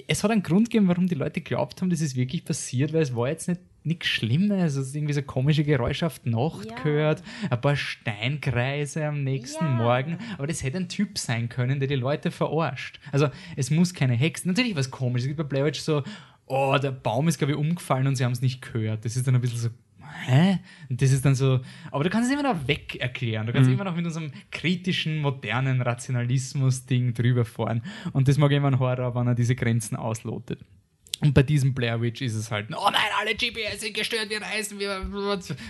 es hat einen Grund gegeben, warum die Leute glaubt haben, dass es wirklich passiert, weil es war jetzt nicht nichts Schlimmes. Also irgendwie so komische Geräusche auf Nacht ja. gehört, ein paar Steinkreise am nächsten ja. Morgen. Aber das hätte ein Typ sein können, der die Leute verarscht. Also es muss keine Hexe. Natürlich was komisches. Es gibt bei Blair Witch so, oh, der Baum ist, glaube ich, umgefallen und sie haben es nicht gehört. Das ist dann ein bisschen so, hä? Und das ist dann so, aber du kannst es immer noch weg erklären. Du kannst Mhm. immer noch mit unserem kritischen, modernen Rationalismus-Ding drüber fahren. Und das mag ich immer ein Horror, wenn er diese Grenzen auslotet. Und bei diesem Blair Witch ist es halt, oh nein, alle GPS sind gestört, wir reisen, wir.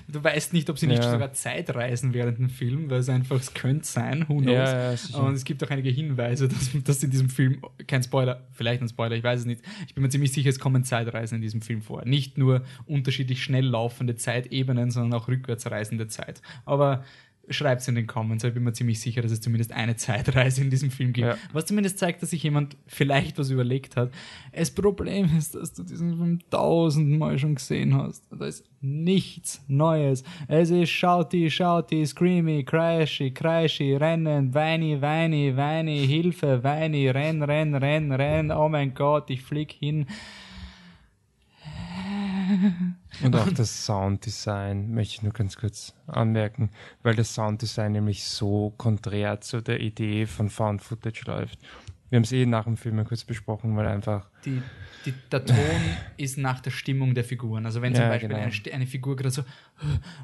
Du weißt nicht, ob sie nicht Ja. sogar Zeit reisen während dem Film, weil es einfach, es könnte sein, who knows. Ja, ja. Und es gibt auch einige Hinweise, dass, dass in diesem Film, kein Spoiler, vielleicht ein Spoiler, ich weiß es nicht, ich bin mir ziemlich sicher, es kommen Zeitreisen in diesem Film vor. Nicht nur unterschiedlich schnell laufende Zeitebenen, sondern auch rückwärts reisende Zeit. Aber schreibt es in den Comments, ich bin mir ziemlich sicher, dass es zumindest eine Zeitreise in diesem Film gibt. Ja. Was zumindest zeigt, dass sich jemand vielleicht was überlegt hat. Das Problem ist, dass du diesen Film tausendmal schon gesehen hast. Da ist nichts Neues. Es ist shouty, shouty, screamy, crashy, crashy, rennen, weini, weini, weini, Hilfe, weini, renn, renn, renn, renn, oh mein Gott, ich flieg hin. Und auch das Sounddesign möchte ich nur ganz kurz anmerken, weil das Sounddesign nämlich so konträr zu der Idee von Found Footage läuft. Wir haben es eh nach dem Film mal kurz besprochen, weil einfach die, die, der Ton ist nach der Stimmung der Figuren. Also wenn zum Ja, Beispiel genau. eine, eine Figur gerade so,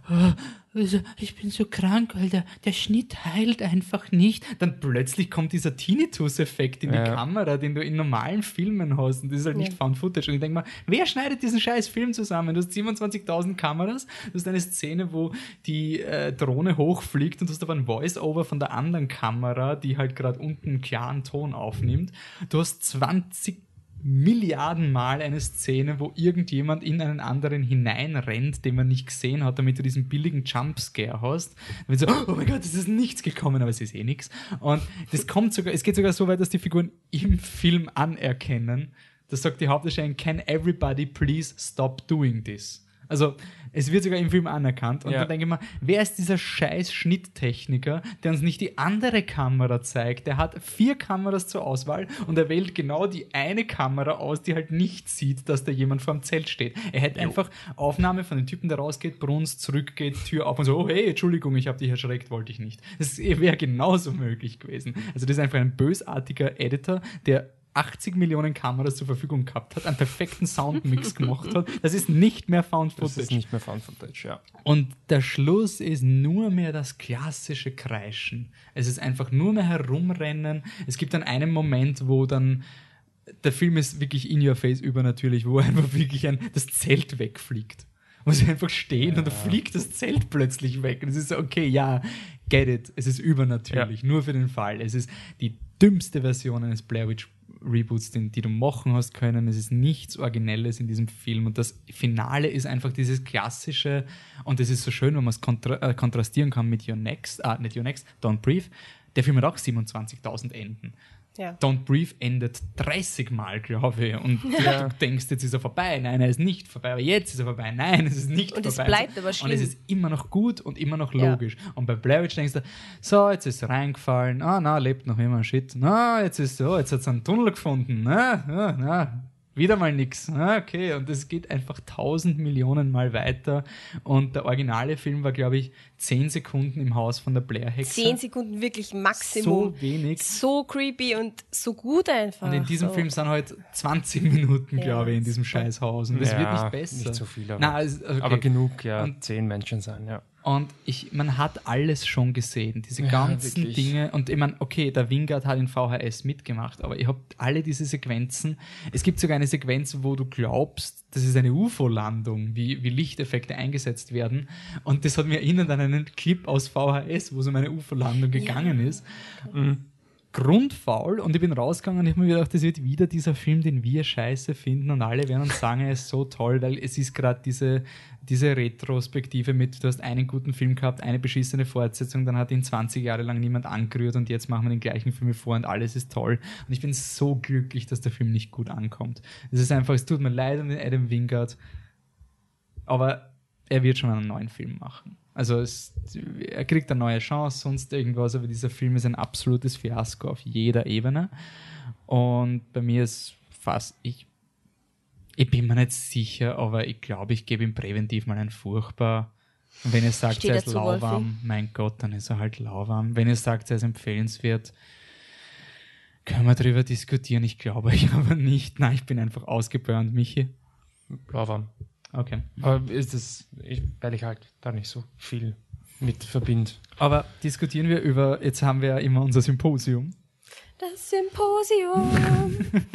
"Ah, also ich bin so krank, weil der, der Schnitt heilt einfach nicht, dann plötzlich kommt dieser Tinnitus-Effekt in die Ja. Kamera, den du in normalen Filmen hast und das ist halt nicht Ja. Found Footage. Und ich denke mal, wer schneidet diesen scheiß Film zusammen? Du hast 27.000 Kameras, du hast eine Szene, wo die äh, Drohne hochfliegt und du hast aber ein Voice-Over von der anderen Kamera, die halt gerade unten einen klaren Ton aufnimmt. Du hast 20 Milliarden Mal eine Szene, wo irgendjemand in einen anderen hineinrennt, den man nicht gesehen hat, damit du diesen billigen Jumpscare hast. Und so, oh mein Gott, es ist nichts gekommen, aber es ist eh nichts. Und das kommt sogar, es geht sogar so weit, dass die Figuren im Film anerkennen. Das sagt die Hauptdarstellerin, can everybody please stop doing this? Also, es wird sogar im Film anerkannt. Und Ja. dann denke ich mal, wer ist dieser scheiß Schnitttechniker, der uns nicht die andere Kamera zeigt? Der hat vier Kameras zur Auswahl und er wählt genau die eine Kamera aus, die halt nicht sieht, dass da jemand vor dem Zelt steht. Er hätte einfach Aufnahme von dem Typen, der rausgeht, brunst, zurückgeht, Tür auf und so, oh hey, Entschuldigung, ich habe dich erschreckt, wollte ich nicht. Das wäre genauso möglich gewesen. Also das ist einfach ein bösartiger Editor, der 80 Millionen Kameras zur Verfügung gehabt hat, einen perfekten Soundmix gemacht hat. Das ist nicht mehr Found das Footage. ist nicht mehr Found Footage, ja. Und der Schluss ist nur mehr das klassische Kreischen. Es ist einfach nur mehr herumrennen. Es gibt dann einen Moment, wo dann der Film ist wirklich in your face übernatürlich, wo einfach wirklich ein, das Zelt wegfliegt. Wo sie einfach stehen und da fliegt das Zelt plötzlich weg. Und es ist so, okay, ja, get it. Es ist übernatürlich, nur für den Fall. Es ist die dümmste Version eines Blair Witch Reboots, den, die du machen hast können. Es ist nichts Originelles in diesem Film und das Finale ist einfach dieses klassische und es ist so schön, wenn man es kontra äh, kontrastieren kann mit Your Next, ah, nicht Your Next, Don't Breathe. Der Film hat auch 27.000 Enden. Ja. Don't Breathe endet 30 Mal, glaube ich. Und du, Ja. du denkst, jetzt ist er vorbei. Nein, er ist nicht vorbei. Aber jetzt ist er vorbei. Nein, es ist nicht Und es vorbei. bleibt aber Und schlimm. es ist immer noch gut und immer noch Ja. logisch. Und bei Blair Witch denkst du, so, jetzt ist er reingefallen. Ah, na, lebt noch immer. Shit. Na, jetzt ist so, jetzt hat es einen Tunnel gefunden. Na, na, na. Wieder mal nix. Ah, okay. Und es geht einfach tausend Millionen Mal weiter. Und der originale Film war, glaube ich, zehn Sekunden im Haus von der Blair-Hexe. Zehn Sekunden wirklich Maximum. So wenig. So creepy und so gut einfach. Und in diesem so. Film sind halt 20 Minuten, Ja, glaube ich, in diesem. Scheißhaus. Und das ja, wird nicht besser. Nicht so viel, aber, Na, es- okay. aber genug, ja. Und- zehn Menschen sein, ja. Und ich, man hat alles schon gesehen, diese Ja, ganzen wirklich. Dinge. Und ich meine, okay, der Wingard hat in VHS mitgemacht, aber ihr habt alle diese Sequenzen. Es gibt sogar eine Sequenz, wo du glaubst, das ist eine UFO-Landung, wie, wie Lichteffekte eingesetzt werden. Und das hat mir erinnert an einen Clip aus VHS, wo es um eine UFO-Landung gegangen ist. Grundfaul und ich bin rausgegangen und ich habe mir gedacht, das wird wieder dieser Film, den wir scheiße finden und alle werden uns sagen, er ist so toll, weil es ist gerade diese, diese Retrospektive mit, du hast einen guten Film gehabt, eine beschissene Fortsetzung, dann hat ihn 20 Jahre lang niemand angerührt und jetzt machen wir den gleichen Film wie vor und alles ist toll. Und ich bin so glücklich, dass der Film nicht gut ankommt. Es ist einfach, es tut mir leid um den Adam Wingard, aber er wird schon einen neuen Film machen. Also es, er kriegt eine neue Chance, sonst irgendwas, aber dieser Film ist ein absolutes Fiasko auf jeder Ebene. Und bei mir ist fast, ich, ich bin mir nicht sicher, aber ich glaube, ich gebe ihm präventiv mal ein furchtbar. Und wenn ihr sagt, Steht er ist zu Wolfi? lauwarm, mein Gott, dann ist er halt lauwarm. Wenn ihr sagt, er ist empfehlenswert, können wir darüber diskutieren. Ich glaube ich aber nicht. Nein, ich bin einfach ausgeburnt, Michi. Lauwarm. Okay. Aber ist das, ich, weil ich halt da nicht so viel mit verbinde. Aber diskutieren wir über, jetzt haben wir ja immer unser Symposium. Das Symposium.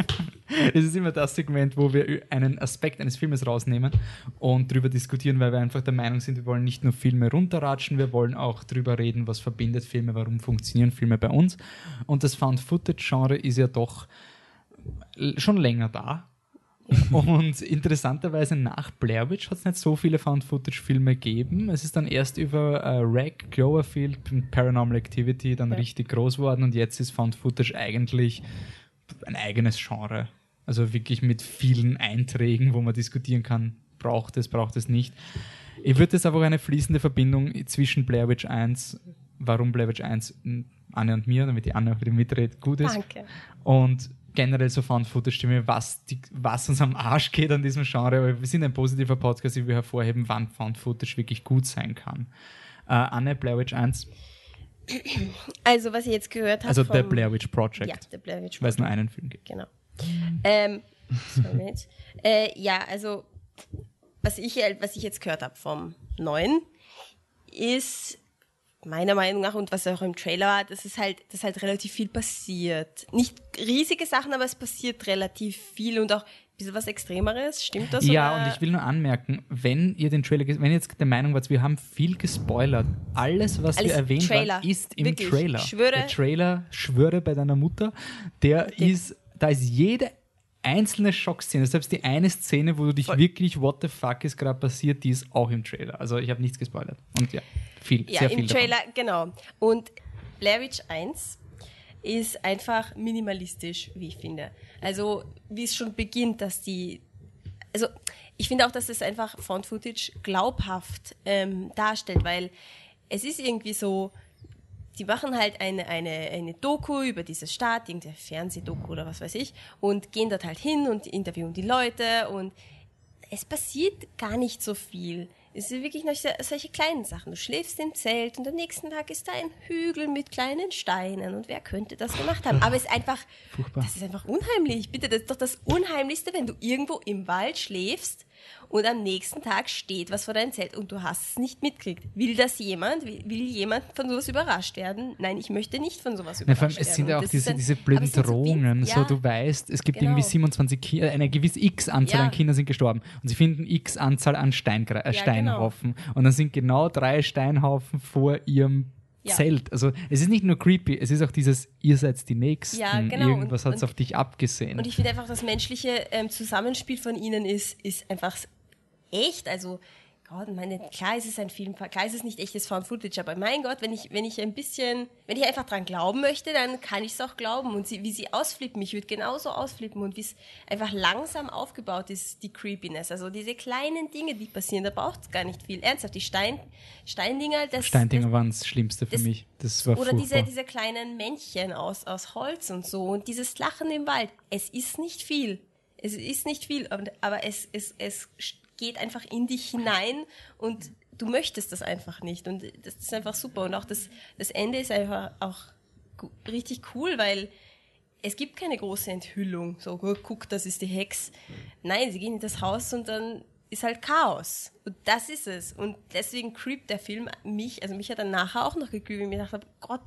Es ist immer das Segment, wo wir einen Aspekt eines Filmes rausnehmen und darüber diskutieren, weil wir einfach der Meinung sind, wir wollen nicht nur Filme runterratschen, wir wollen auch darüber reden, was verbindet Filme, warum funktionieren Filme bei uns. Und das Found-Footage-Genre ist ja doch schon länger da. Und interessanterweise nach Blair Witch hat es nicht so viele Found-Footage-Filme gegeben. Es ist dann erst über äh, Rag, Cloverfield und Paranormal Activity dann Ja. richtig groß worden und jetzt ist Found-Footage eigentlich ein eigenes Genre. Also wirklich mit vielen Einträgen, wo man diskutieren kann, braucht es, braucht es nicht. Ich würde das einfach eine fließende Verbindung zwischen Blair Witch 1, warum Blair Witch 1 m, Anne und mir, damit die Anne auch wieder mitredet, gut ist. Danke. Und generell so Found-Footage-Stimme, was, die- was uns am Arsch geht an diesem Genre. Aber wir sind ein positiver Podcast, ich will hervorheben, wann Found-Footage wirklich gut sein kann. Äh, Anne, Blair Witch 1, Also, was ich jetzt gehört habe. also vom, The Blair Witch Project, Ja, der Blair Witch weil es nur einen Film gibt. Genau. Ähm, äh, ja, also was ich, was ich jetzt gehört habe vom neuen, ist meiner Meinung nach und was auch im Trailer war, dass es halt, dass halt relativ viel passiert. Nicht riesige Sachen, aber es passiert relativ viel und auch ein bisschen was Extremeres. Stimmt das? Ja, oder? und ich will nur anmerken, wenn ihr den Trailer, wenn ihr jetzt der Meinung wart, wir haben viel gespoilert, alles, was Alles wir erwähnt haben, ist im Wirklich. Trailer. Schwöre. Der Trailer, schwöre bei deiner Mutter, der Den- ist, da ist jede einzelne Schockszene, selbst die eine Szene, wo du dich Voll. wirklich, what the fuck ist gerade passiert, die ist auch im Trailer. Also ich habe nichts gespoilert. Und ja, viel, Ja, sehr viel im Trailer, davon. genau. Und Blair Witch 1 ist einfach minimalistisch, wie ich finde. Also, wie es schon beginnt, dass die. Also, ich finde auch, dass es einfach Found Footage glaubhaft ähm, darstellt, weil es ist irgendwie so, die machen halt eine, eine, eine Doku über diese Stadt, irgendeine Fernsehdoku oder was weiß ich, und gehen dort halt hin und interviewen die Leute und es passiert gar nicht so viel. Es sind wirklich noch so- solche kleinen Sachen. Du schläfst im Zelt und am nächsten Tag ist da ein Hügel mit kleinen Steinen und wer könnte das gemacht haben? Aber es ist einfach, Furchtbar. das ist einfach unheimlich. Bitte, das ist doch das Unheimlichste, wenn du irgendwo im Wald schläfst und am nächsten Tag steht was vor deinem Zelt und du hast es nicht mitgekriegt. Will das jemand? Will, will jemand von sowas überrascht werden? Nein, ich möchte nicht von sowas Ja, überrascht werden. es sind ja auch diese, ein- diese blöden so Drohungen. So, ja. du weißt, es gibt Genau. irgendwie 27 Kinder, eine gewisse X-Anzahl Ja. an Kindern sind gestorben. Und sie finden X-Anzahl an Steingre äh, Ja, Steinhaufen. Und dann sind genau drei Steinhaufen vor ihrem Ja. Zelt. Also es ist nicht nur creepy, es ist auch dieses, ihr seid die Nächsten. Ja, genau. Irgendwas hat es auf dich abgesehen. Und ich finde einfach, das menschliche ähm, Zusammenspiel von ihnen ist, ist einfach echt. Also, Gott, meine, klar ist es ein Film, klar ist es nicht echtes Found Footage, aber mein Gott, wenn ich, wenn ich ein bisschen, wenn ich einfach dran glauben möchte, dann kann ich es auch glauben. Und sie, wie sie ausflippen, ich würde genauso ausflippen und wie es einfach langsam aufgebaut ist, die Creepiness. Also diese kleinen Dinge, die passieren, da braucht es gar nicht viel. Ernsthaft, die Stein, Steindinger, das, Steindinger waren das Schlimmste für das- mich. Das war oder diese, furchtbar. diese kleinen Männchen aus, aus Holz und so und dieses Lachen im Wald. Es ist nicht viel. Es ist nicht viel, aber, aber es, es, es geht einfach in dich hinein und du möchtest das einfach nicht. Und das ist einfach super. Und auch das, das Ende ist einfach auch richtig cool, weil es gibt keine große Enthüllung. So, "Oh, guck, das ist die Hex. Nein, sie gehen in das Haus und dann ist halt Chaos. Und das ist es. Und deswegen creept der Film mich, also mich hat dann nachher auch noch weil ich mir gedacht habe, Gott,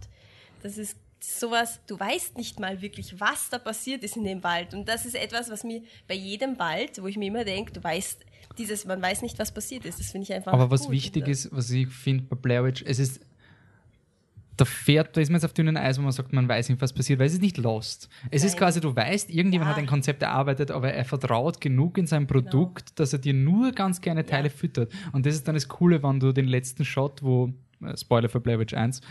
das ist sowas, du weißt nicht mal wirklich, was da passiert ist in dem Wald. Und das ist etwas, was mir bei jedem Wald, wo ich mir immer denke, du weißt, dieses, man weiß nicht, was passiert ist. Das finde ich einfach Aber was gut. wichtig ist, was ich finde bei Blair Witch, es ist, da fährt, da ist man jetzt auf dünnem Eis, wo man sagt, man weiß nicht, was passiert, weil es ist nicht lost. Es ist Nein. quasi, du weißt, irgendjemand Ja. hat ein Konzept erarbeitet, aber er vertraut genug in sein Produkt, dass er dir nur ganz kleine Teile füttert. Und das ist dann das Coole, wenn du den letzten Shot, wo, äh, Spoiler für Blair Witch 1,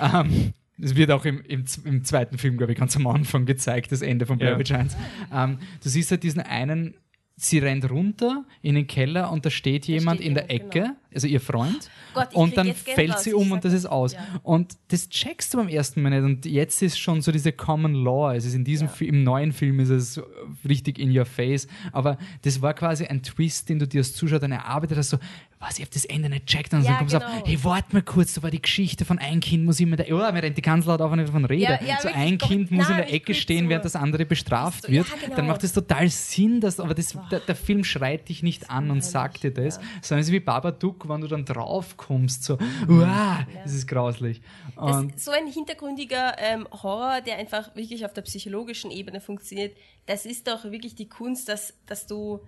Ja. ähm, das wird auch im, im, im zweiten Film, glaube ich, ganz am Anfang gezeigt, das Ende von Blair Ja. Witch 1. Ähm, du siehst halt diesen einen, sie rennt runter in den Keller und da steht jemand steht in der jemand, Ecke, genau. also ihr Freund, Gott, ich und dann fällt sie um und das ist aus. Ja. Und das checkst du beim ersten Mal nicht. Und jetzt ist schon so diese Common Law. Es ist in diesem Ja. Im neuen Film ist es richtig in your face. Aber das war quasi ein Twist, den du dir als Zuschauer dann erarbeitet hast. So, was, ich hab das Ende nicht checkt. Und Ja, dann kommt so, genau. hey, warte mal kurz, da war die Geschichte von ein Kind muss immer, der, ja, mir rennt die Kanzler hat auch nicht davon reden. Ja, ja, so ein Kind muss in der Ecke stehen, so- während das andere bestraft So, wird. genau. Dann macht es total Sinn, dass, aber das, der, der Film schreit dich nicht an und sagt dir das, sondern es ist wie Babadook, wenn du dann drauf kommst, so, uah, das ist grauslich. Das ist so ein hintergründiger ähm, Horror, der einfach wirklich auf der psychologischen Ebene funktioniert. Das ist doch wirklich die Kunst, dass, dass du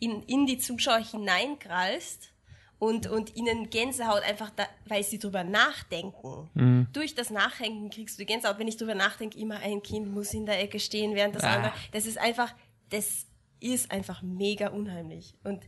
in, in die Zuschauer hineinkrallst und, und ihnen Gänsehaut einfach, da, weil sie drüber nachdenken. Durch das Nachdenken kriegst du die Gänsehaut. Wenn ich drüber nachdenke, immer ein Kind muss in der Ecke stehen, während das Ah. andere. Das ist einfach, das ist einfach mega unheimlich. Und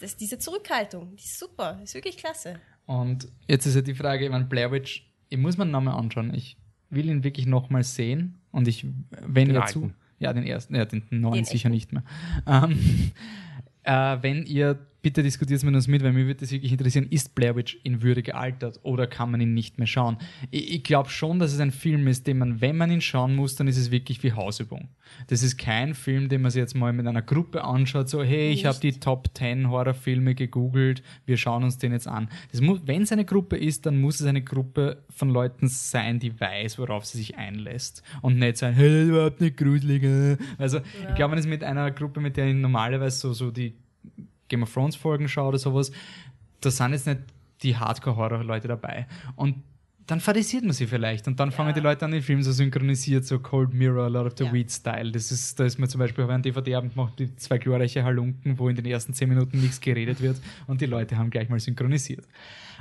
das, diese Zurückhaltung, die ist super, die ist wirklich klasse. Und jetzt ist ja die Frage, ich meine, Blair Witch, ich muss mir den Namen anschauen. Ich will ihn wirklich nochmal sehen. Und ich, wenn Den ihr zu. Ja, den ersten, ja, den neuen Den sicher echten. nicht mehr. Ähm, äh, wenn ihr, bitte diskutiert mit uns mit, weil mich würde das wirklich interessieren, ist Blair Witch in Würde gealtert oder kann man ihn nicht mehr schauen? Ich, ich glaube schon, dass es ein Film ist, den man, wenn man ihn schauen muss, dann ist es wirklich wie Hausübung. Das ist kein Film, den man sich jetzt mal mit einer Gruppe anschaut, so, hey, ich habe die Top 10 Horrorfilme gegoogelt, wir schauen uns den jetzt an. Wenn es eine Gruppe ist, dann muss es eine Gruppe von Leuten sein, die weiß, worauf sie sich einlässt. Und nicht sein, hey, überhaupt nicht gruselig. äh. Also, ich glaube, man ist mit einer Gruppe, mit der ich normalerweise so, so die Game of Thrones Folgen schaue oder sowas, da sind jetzt nicht die Hardcore-Horror-Leute dabei. Und dann fadisiert man sie vielleicht und dann fangen die Leute an, den Film so synchronisiert, so Cold Mirror, A Lot of the Ja. Weed-Style. Das ist, da ist mir zum Beispiel auf einem DVD-Abend gemacht, die zwei glorreiche Halunken, wo in den ersten zehn Minuten nichts geredet wird und die Leute haben gleich mal synchronisiert.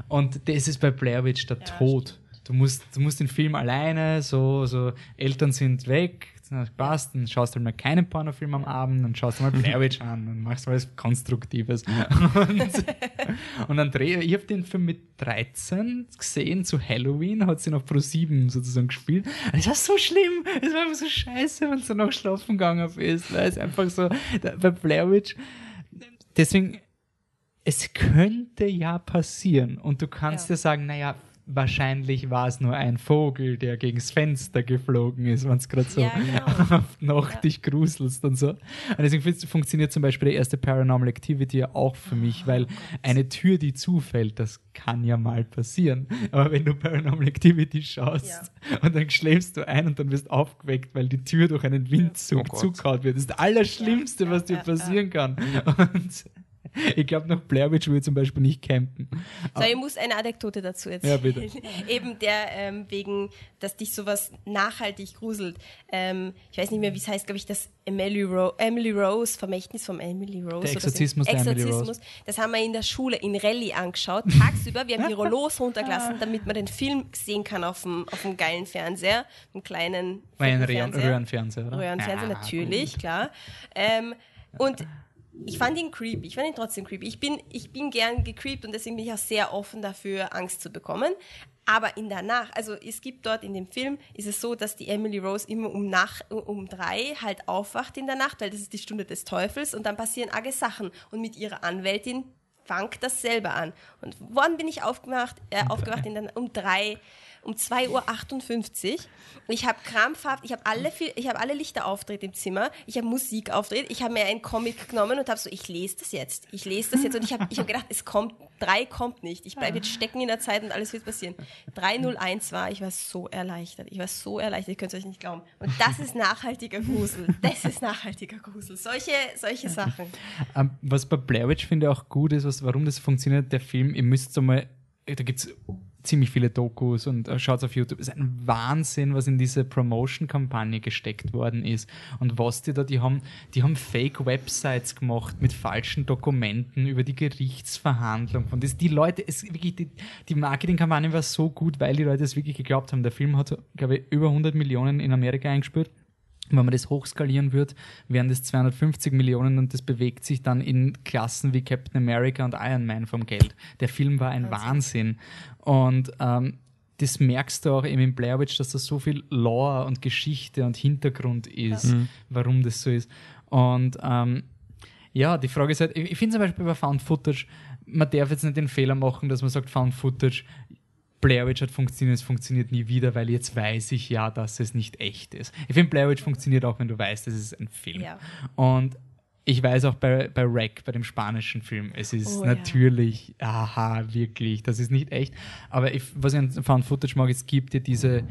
Und das ist bei Blair Witch der Tod. Du musst, du musst den Film alleine, so, so, Eltern sind weg, na, passt, dann schaust du halt mal keinen Pornofilm am Abend, dann schaust du mal Blair Witch an und machst mal was Konstruktives. Und, und dann drehe ich habe den Film mit 13 gesehen, zu Halloween, hat sie noch Pro 7 sozusagen gespielt. Es war so schlimm, es war einfach so scheiße, wenn du noch schlafen gegangen bist, weil es einfach so, bei Blair Witch, deswegen, es könnte ja passieren und du kannst Ja. dir sagen, naja, wahrscheinlich war es nur ein Vogel, der gegens Fenster geflogen ist, wenn es gerade so Ja, genau. auf Nacht dich gruselst und so. Und deswegen fun- funktioniert zum Beispiel der erste Paranormal Activity ja auch für mich, Oh weil eine Tür, die zufällt, das kann ja mal passieren. Aber wenn du Paranormal Activity schaust und dann schläfst du ein und dann wirst aufgeweckt, weil die Tür durch einen Windzug Oh zugehauen wird, das ist das Allerschlimmste, Ja, was dir ja, passieren kann. Und ich glaube, nach Blair Witch würde ich zum Beispiel nicht campen. So, ich muss eine Anekdote dazu erzählen. Ja, bitte. Eben der, ähm, wegen, dass dich sowas nachhaltig gruselt. Ähm, ich weiß nicht mehr, wie es heißt, glaube ich, das Emily, Ro Emily Rose, Vermächtnis von Emily Rose. Der oder so. Exorzismus der Emily Exorzismus. Das haben wir in der Schule in Rallye angeschaut, tagsüber. Wir haben die Rollos runtergelassen, damit man den Film sehen kann auf dem, auf dem geilen Fernseher, einem kleinen War ja ein fetten Röhren- Fernseher. Röhrenfernseher, oder? Röhrenfernseher, Ja, natürlich, klar. Ähm, und ich fand ihn creepy. Ich fand ihn trotzdem creepy. Ich bin, ich bin gern gecreept und deswegen bin ich auch sehr offen dafür, Angst zu bekommen. Aber in der Nacht, also es gibt dort in dem Film, ist es so, dass die Emily Rose immer um, nach, um drei halt aufwacht in der Nacht, weil das ist die Stunde des Teufels und dann passieren arge Sachen. Und mit ihrer Anwältin fangt das selber an. Und wann bin ich aufgemacht, äh, aufgewacht? In der, um drei, um 2.58 Uhr. Ich habe krampfhaft, ich habe alle, ich habe alle Lichter aufgedreht im Zimmer, ich habe Musik aufgedreht, ich habe mir einen Comic genommen und habe so, ich lese das jetzt, ich lese das jetzt. Und ich habe ich hab gedacht, es kommt, drei kommt nicht. Ich bleibe jetzt stecken in der Zeit und alles wird passieren. 301 war, ich war so erleichtert. Ich war so erleichtert, ihr könnt es euch nicht glauben. Und das ist nachhaltiger Grusel. Das ist nachhaltiger Grusel. Solche, solche Sachen. Ähm, was bei Blair Witch finde ich auch gut ist, was, warum das funktioniert, der Film, ihr müsst so mal, da gibt es ziemlich viele Dokus und äh, schaut auf YouTube. Es ist ein Wahnsinn, was in diese Promotion-Kampagne gesteckt worden ist. Und was die da, die haben, die haben Fake-Websites gemacht mit falschen Dokumenten über die Gerichtsverhandlung. Von das, die Leute, es wirklich, die, die Marketingkampagne war so gut, weil die Leute es wirklich geglaubt haben. Der Film hat, glaube ich, über 100 Millionen in Amerika eingespielt. Wenn man das hochskalieren wird, wären das 250 Millionen und das bewegt sich dann in Klassen wie Captain America und Iron Man vom Geld. Der Film war ein Wahnsinn. Und ähm, das merkst du auch eben in Blair Witch, dass da so viel Lore und Geschichte und Hintergrund ist, warum das so ist. Und ähm, ja, die Frage ist halt, ich ich finde zum Beispiel bei Found Footage, man darf jetzt nicht den Fehler machen, dass man sagt, Found Footage, Blair Witch hat funktioniert, es funktioniert nie wieder, weil jetzt weiß ich ja, dass es nicht echt ist. Ich finde, Blair Witch funktioniert auch, wenn du weißt, es ist ein Film. Ja. Und ich weiß auch bei, bei Rec, bei dem spanischen Film, es ist Oh, ja. natürlich, aha, wirklich, das ist nicht echt. Aber ich, was ich an Found Footage mag, es gibt ja diese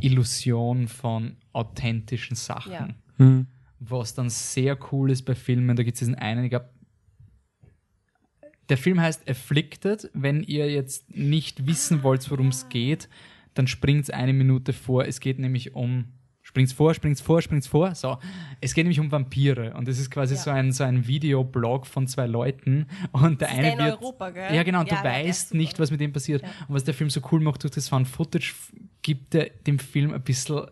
Illusion von authentischen Sachen. Ja. Hm. Was dann sehr cool ist bei Filmen, da gibt es diesen einen, ich glaube, der Film heißt Afflicted. Wenn ihr jetzt nicht wissen wollt, worum es geht, dann springt eine Minute vor. Es geht nämlich um. Springt's vor, springt's vor, springt's vor. So. Es geht nämlich um Vampire. Und es ist quasi Ja. so ein, so ein Videoblog von zwei Leuten. Und der ist eine der in wird. Europa, gell? Ja, genau. Und Ja, du weißt nicht, was mit dem passiert. Ja. Und was der Film so cool macht durch das Found Footage, gibt er dem Film ein bisschen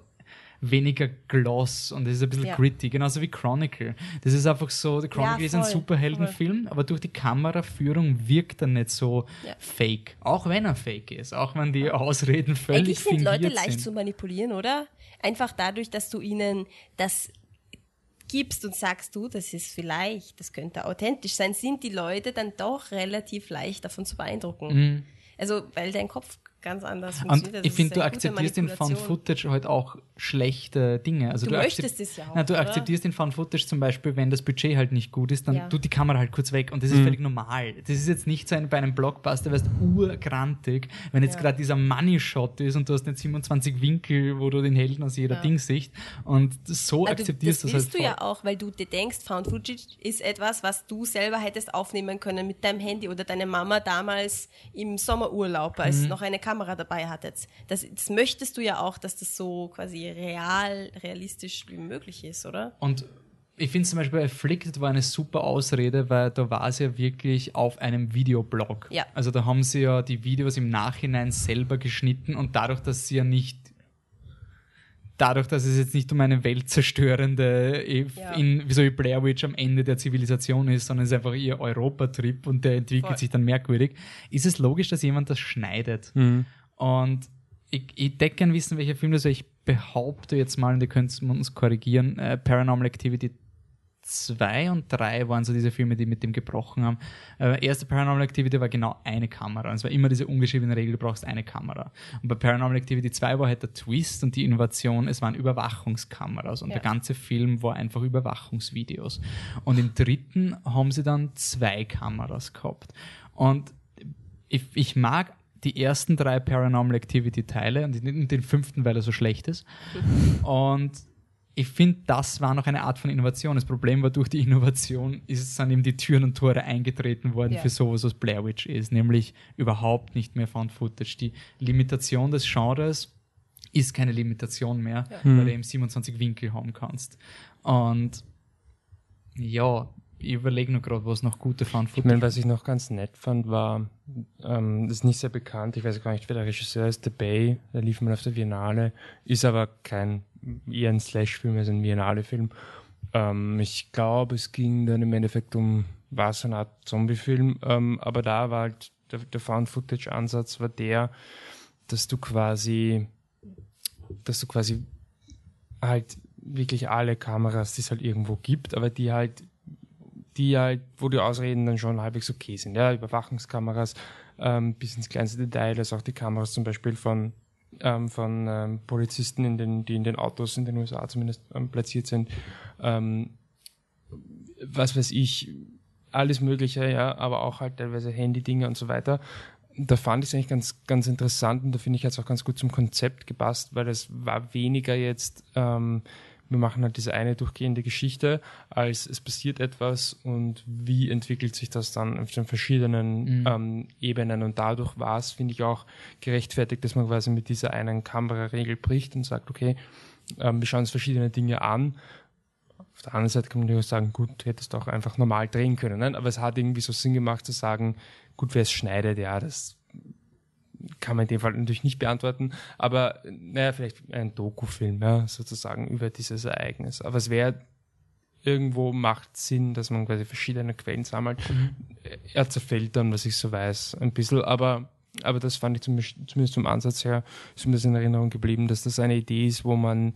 weniger Gloss und es ist ein bisschen Ja. gritty, genauso wie Chronicle. Das ist einfach so, The Chronicle Ja, ist ein voll, Superheldenfilm, aber durch die Kameraführung wirkt er nicht so Ja. fake. Auch wenn er fake ist, auch wenn die Ausreden völlig Eigentlich sind Leute fingiert leicht sind. zu manipulieren, oder? Einfach dadurch, dass du ihnen das gibst und sagst du, das ist vielleicht, das könnte authentisch sein, sind die Leute dann doch relativ leicht davon zu beeindrucken. Also, weil dein Kopf ganz anders Mhm. Und funktioniert. Das ich finde, du akzeptierst in Found. Footage halt auch schlechte Dinge. Also Du du, möchtest es ja auch, Nein, du oder? akzeptierst in Found Footage zum Beispiel, wenn das Budget halt nicht gut ist, dann Ja. tut die Kamera halt kurz weg und das ist völlig normal. Das ist jetzt nicht so ein, bei einem Blockbuster, weißt urgrantig, wenn jetzt Ja. gerade dieser Money-Shot ist und du hast nicht 27 Winkel, wo du den Helden aus jeder Ja. Ding siehst und so Also, das akzeptierst du willst es du halt ja auch, weil du dir denkst, Found Footage ist etwas, was du selber hättest aufnehmen können mit deinem Handy oder deine Mama damals im Sommerurlaub, als Mhm. noch eine Kamera dabei hattet. Das, das möchtest du ja auch, dass das so quasi real, realistisch wie möglich ist, oder? Und ich finde zum Beispiel Afflicted war eine super Ausrede, weil da war es ja wirklich auf einem Videoblog. Ja. Also da haben sie ja die Videos im Nachhinein selber geschnitten und dadurch, dass sie ja nicht dadurch, dass es jetzt nicht um eine weltzerstörende, eh, Ja. in, wie so wie Blair Witch am Ende der Zivilisation ist, sondern es ist einfach ihr Europatrip und der entwickelt Voll. sich dann merkwürdig, ist es logisch, dass jemand das schneidet. Und ich, ich hätte gern wissen, welcher Film das ist. Ich behaupte jetzt mal, und ihr könnt uns korrigieren, äh, Paranormal Activity 2 und 3 waren so diese Filme, die mit dem gebrochen haben. Äh, erste Paranormal Activity war genau eine Kamera. Und es war immer diese ungeschriebene Regel, du brauchst eine Kamera. Und bei Paranormal Activity 2 war halt der Twist und die Innovation, es waren Überwachungskameras. Und Ja. der ganze Film war einfach Überwachungsvideos. Und im dritten haben sie dann zwei Kameras gehabt. Und ich, ich mag die ersten drei Paranormal Activity Teile und den, den fünften, weil er so schlecht ist. Und ich finde, das war noch eine Art von Innovation. Das Problem war, durch die Innovation ist, sind eben die Türen und Tore eingetreten worden Ja. für sowas, was Blair Witch ist, nämlich überhaupt nicht mehr Found Footage. Die Limitation des Genres ist keine Limitation mehr, weil du eben 27 Winkel haben kannst. Und ja, ich überlege nur gerade, was noch gute Found Ich Footage meine, was ich noch ganz nett fand, war, ähm, das ist nicht sehr bekannt, ich weiß gar nicht, wer der Regisseur ist, The Bay, der lief mal auf der Biennale, ist aber kein, eher ein Slash-Film als ein Biennale-Film. Ähm, ich glaube, es ging dann im Endeffekt um, war so eine Art Zombie-Film, ähm, aber da war halt, der, der Found-Footage-Ansatz war der, dass du quasi, dass du quasi halt wirklich alle Kameras, die es halt irgendwo gibt, aber die halt die halt, wo die Ausreden dann schon halbwegs okay sind. Ja, Überwachungskameras ähm, bis ins kleinste Detail, also auch die Kameras zum Beispiel von, ähm, von ähm, Polizisten, in den, die in den Autos in den USA zumindest ähm, platziert sind. Ähm, was weiß ich, alles Mögliche, ja, aber auch halt teilweise Handy-Dinge und so weiter. Da fand ich es eigentlich ganz, ganz interessant und da finde ich jetzt auch ganz gut zum Konzept gepasst, weil es war weniger jetzt, ähm, wir machen halt diese eine durchgehende Geschichte, als es passiert etwas und wie entwickelt sich das dann auf den verschiedenen ähm, Ebenen. Und dadurch war es, finde ich, auch gerechtfertigt, dass man quasi mit dieser einen Kameraregel bricht und sagt, okay, ähm, wir schauen uns verschiedene Dinge an. Auf der anderen Seite kann man natürlich auch sagen, gut, du hättest auch einfach normal drehen können. Ne? Aber es hat irgendwie so Sinn gemacht zu sagen, gut, wer es schneidet, ja, das kann man in dem Fall natürlich nicht beantworten, aber naja, vielleicht ein Doku-Film, ja, sozusagen über dieses Ereignis. Aber es wäre irgendwo macht Sinn, dass man quasi verschiedene Quellen sammelt. Er zerfällt dann, was ich so weiß, ein bisschen, aber, aber das fand ich zum, zumindest vom Ansatz her, ist mir das in Erinnerung geblieben, dass das eine Idee ist, wo man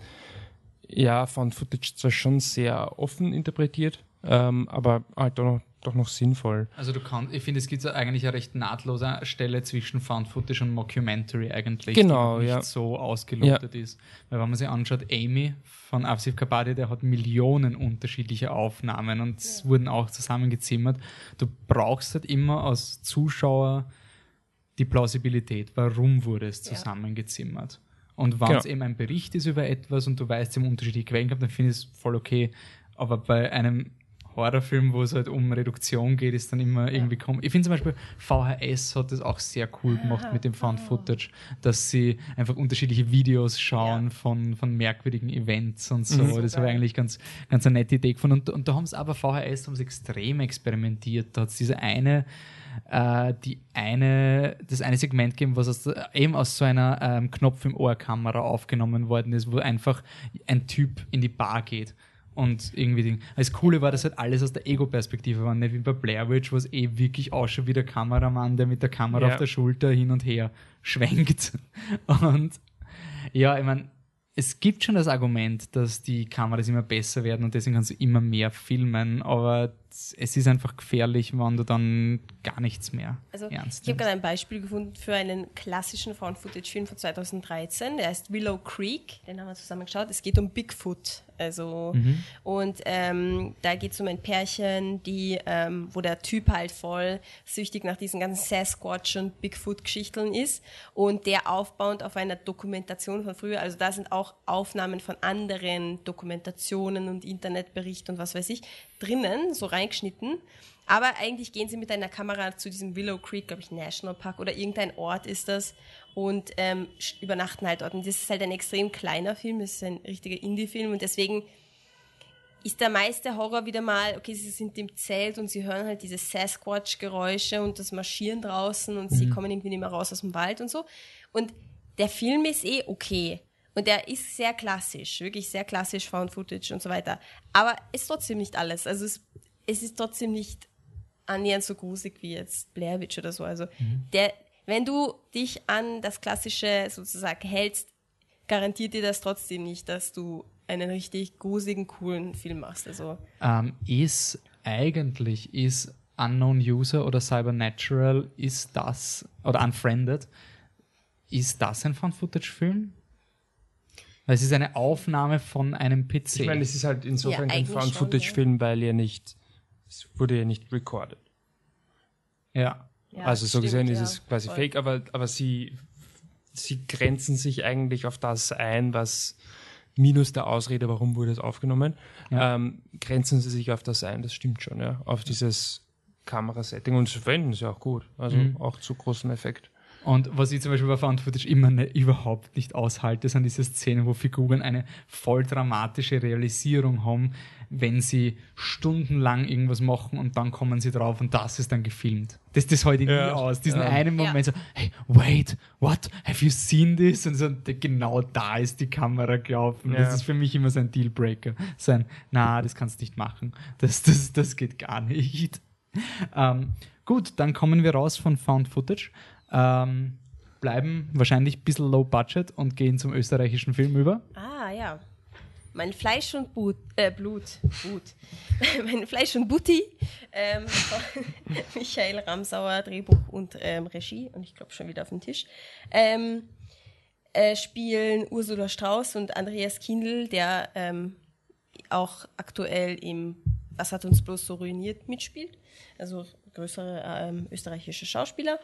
ja von Footage zwar schon sehr offen interpretiert, ähm, aber halt doch noch, doch noch sinnvoll. Also du kannst, ich finde, es gibt eigentlich eine recht nahtlose Stelle zwischen Found Footage und Mockumentary eigentlich, Genau, die nicht ja. so ausgelotet ist. Weil wenn man sich anschaut, Amy von Afsif Kapadia, der hat Millionen unterschiedliche Aufnahmen und es wurden auch zusammengezimmert. Du brauchst halt immer als Zuschauer die Plausibilität. Warum wurde es Ja. zusammengezimmert? Und wenn Genau. es eben ein Bericht ist über etwas und du weißt, sie haben unterschiedliche Quellen gehabt, dann finde ich es voll okay. Aber bei einem Horrorfilm, wo es halt um Reduktion geht, ist dann immer irgendwie kom Ich finde zum Beispiel VHS hat das auch sehr cool gemacht mit dem Found Footage, dass sie einfach unterschiedliche Videos schauen Ja. von, von merkwürdigen Events und so. Mhm. Das habe ich eigentlich ganz, ganz eine nette Idee gefunden. Und, und da haben sie aber VHS haben extrem experimentiert. Da hat es diese eine äh, die eine, das eine Segment gegeben, was aus, eben aus so einer ähm, Knopf im Ohr-Kamera aufgenommen worden ist, wo einfach ein Typ in die Bar geht. Und irgendwie Ding. Das Coole war, dass halt alles aus der Ego-Perspektive war, nicht wie bei Blair Witch, wo es eh wirklich ausschaut wie der Kameramann, der mit der Kamera Ja. auf der Schulter hin und her schwenkt. Und ja, ich meine, es gibt schon das Argument, dass die Kameras immer besser werden und deswegen kannst du immer mehr filmen, aber es ist einfach gefährlich, wenn du dann gar nichts mehr Also ernst ich habe nimmst. gerade ein Beispiel gefunden für einen klassischen Found-Footage-Film von 2013. Der heißt Willow Creek. Den haben wir zusammen geschaut. Es geht um Bigfoot. Also Mhm. und ähm, da geht es um ein Pärchen, die, ähm, wo der Typ halt voll süchtig nach diesen ganzen Sasquatch und Bigfoot-Geschichten ist und der aufbauend auf einer Dokumentation von früher. Also da sind auch Aufnahmen von anderen Dokumentationen und Internetberichten und was weiß ich drinnen, so reingeschnitten. Aber eigentlich gehen sie mit einer Kamera zu diesem Willow Creek, glaube ich, National Park oder irgendein Ort ist das und ähm, übernachten halt dort. Und das ist halt ein extrem kleiner Film, das ist ein richtiger Indie-Film und deswegen ist der meiste Horror wieder mal, okay, sie sind im Zelt und sie hören halt diese Sasquatch-Geräusche und das Marschieren draußen und sie kommen irgendwie nicht mehr raus aus dem Wald und so. Und der Film ist eh okay. Und der ist sehr klassisch, wirklich sehr klassisch Found Footage und so weiter. Aber ist trotzdem nicht alles. Also es, es ist trotzdem nicht annähernd so gruselig wie jetzt Blair Witch oder so. Also der, wenn du dich an das Klassische sozusagen hältst, garantiert dir das trotzdem nicht, dass du einen richtig gruseligen, coolen Film machst. Also Ähm, ist eigentlich, ist Unknown User oder Cybernatural, ist das, oder Unfriended, ist das ein Found-Footage-Film? Weil es ist eine Aufnahme von einem PC. Ich meine, es ist halt insofern Ja, schon, Found-Footage-Film, weil er nicht, es wurde ja nicht recorded. ja. ja, also so stimmt, gesehen ist ja, es quasi voll. fake, aber, aber sie, sie grenzen sich eigentlich auf das ein, was minus der Ausrede, warum wurde es aufgenommen, Ja. ähm, grenzen sie sich auf das ein, das stimmt schon, ja, auf dieses Kamerasetting und sie verwenden es ja auch gut, also Mhm. auch zu großem Effekt. Und was ich zum Beispiel bei Found Footage immer ne, überhaupt nicht aushalte, sind diese Szenen, wo Figuren eine voll dramatische Realisierung haben, wenn sie stundenlang irgendwas machen und dann kommen sie drauf und das ist dann gefilmt. Das, das halte ich nie Ja. aus. Diesen Ja. einen Moment so, hey, wait, what? Have you seen this? Und so, genau da ist die Kamera gelaufen. Das Ja. ist für mich immer so ein Dealbreaker. So ein, na, das kannst du nicht machen. Das, das, das geht gar nicht. Ähm, gut, dann kommen wir raus von Found Footage, ähm, bleiben wahrscheinlich ein bisschen low budget und gehen zum österreichischen Film über. Ah, ja. Mein Fleisch und But, äh, Blut. Blut. mein Fleisch und Butti. Ähm, von Michael Ramsauer, Drehbuch und ähm, Regie. Und ich glaube schon wieder auf dem Tisch. Ähm, äh, spielen Ursula Strauß und Andreas Kindl, der ähm, auch aktuell im Was hat uns bloß so ruiniert mitspielt. Also größere ähm, österreichische Schauspieler.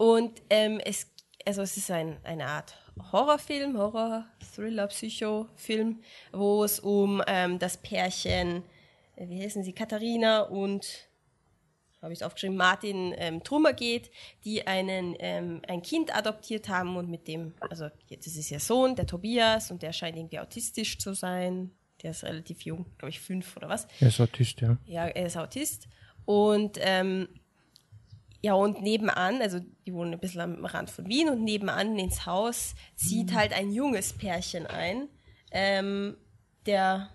Und ähm, es, also es ist ein, eine Art Horrorfilm, Horror, Thriller, Psychofilm, wo es um ähm, das Pärchen, äh, wie heißen sie, Katharina und habe ich es aufgeschrieben, Martin ähm, Trummer geht, die einen, ähm, ein Kind adoptiert haben und mit dem, also jetzt ist es ihr Sohn, der Tobias, und der scheint irgendwie autistisch zu sein. Der ist relativ jung, glaube ich fünf oder was. Er ist Autist, ja. Ja, er ist Autist. Und ähm, ja, und nebenan, also die wohnen ein bisschen am Rand von Wien und nebenan ins Haus zieht halt ein junges Pärchen ein. Ähm, der,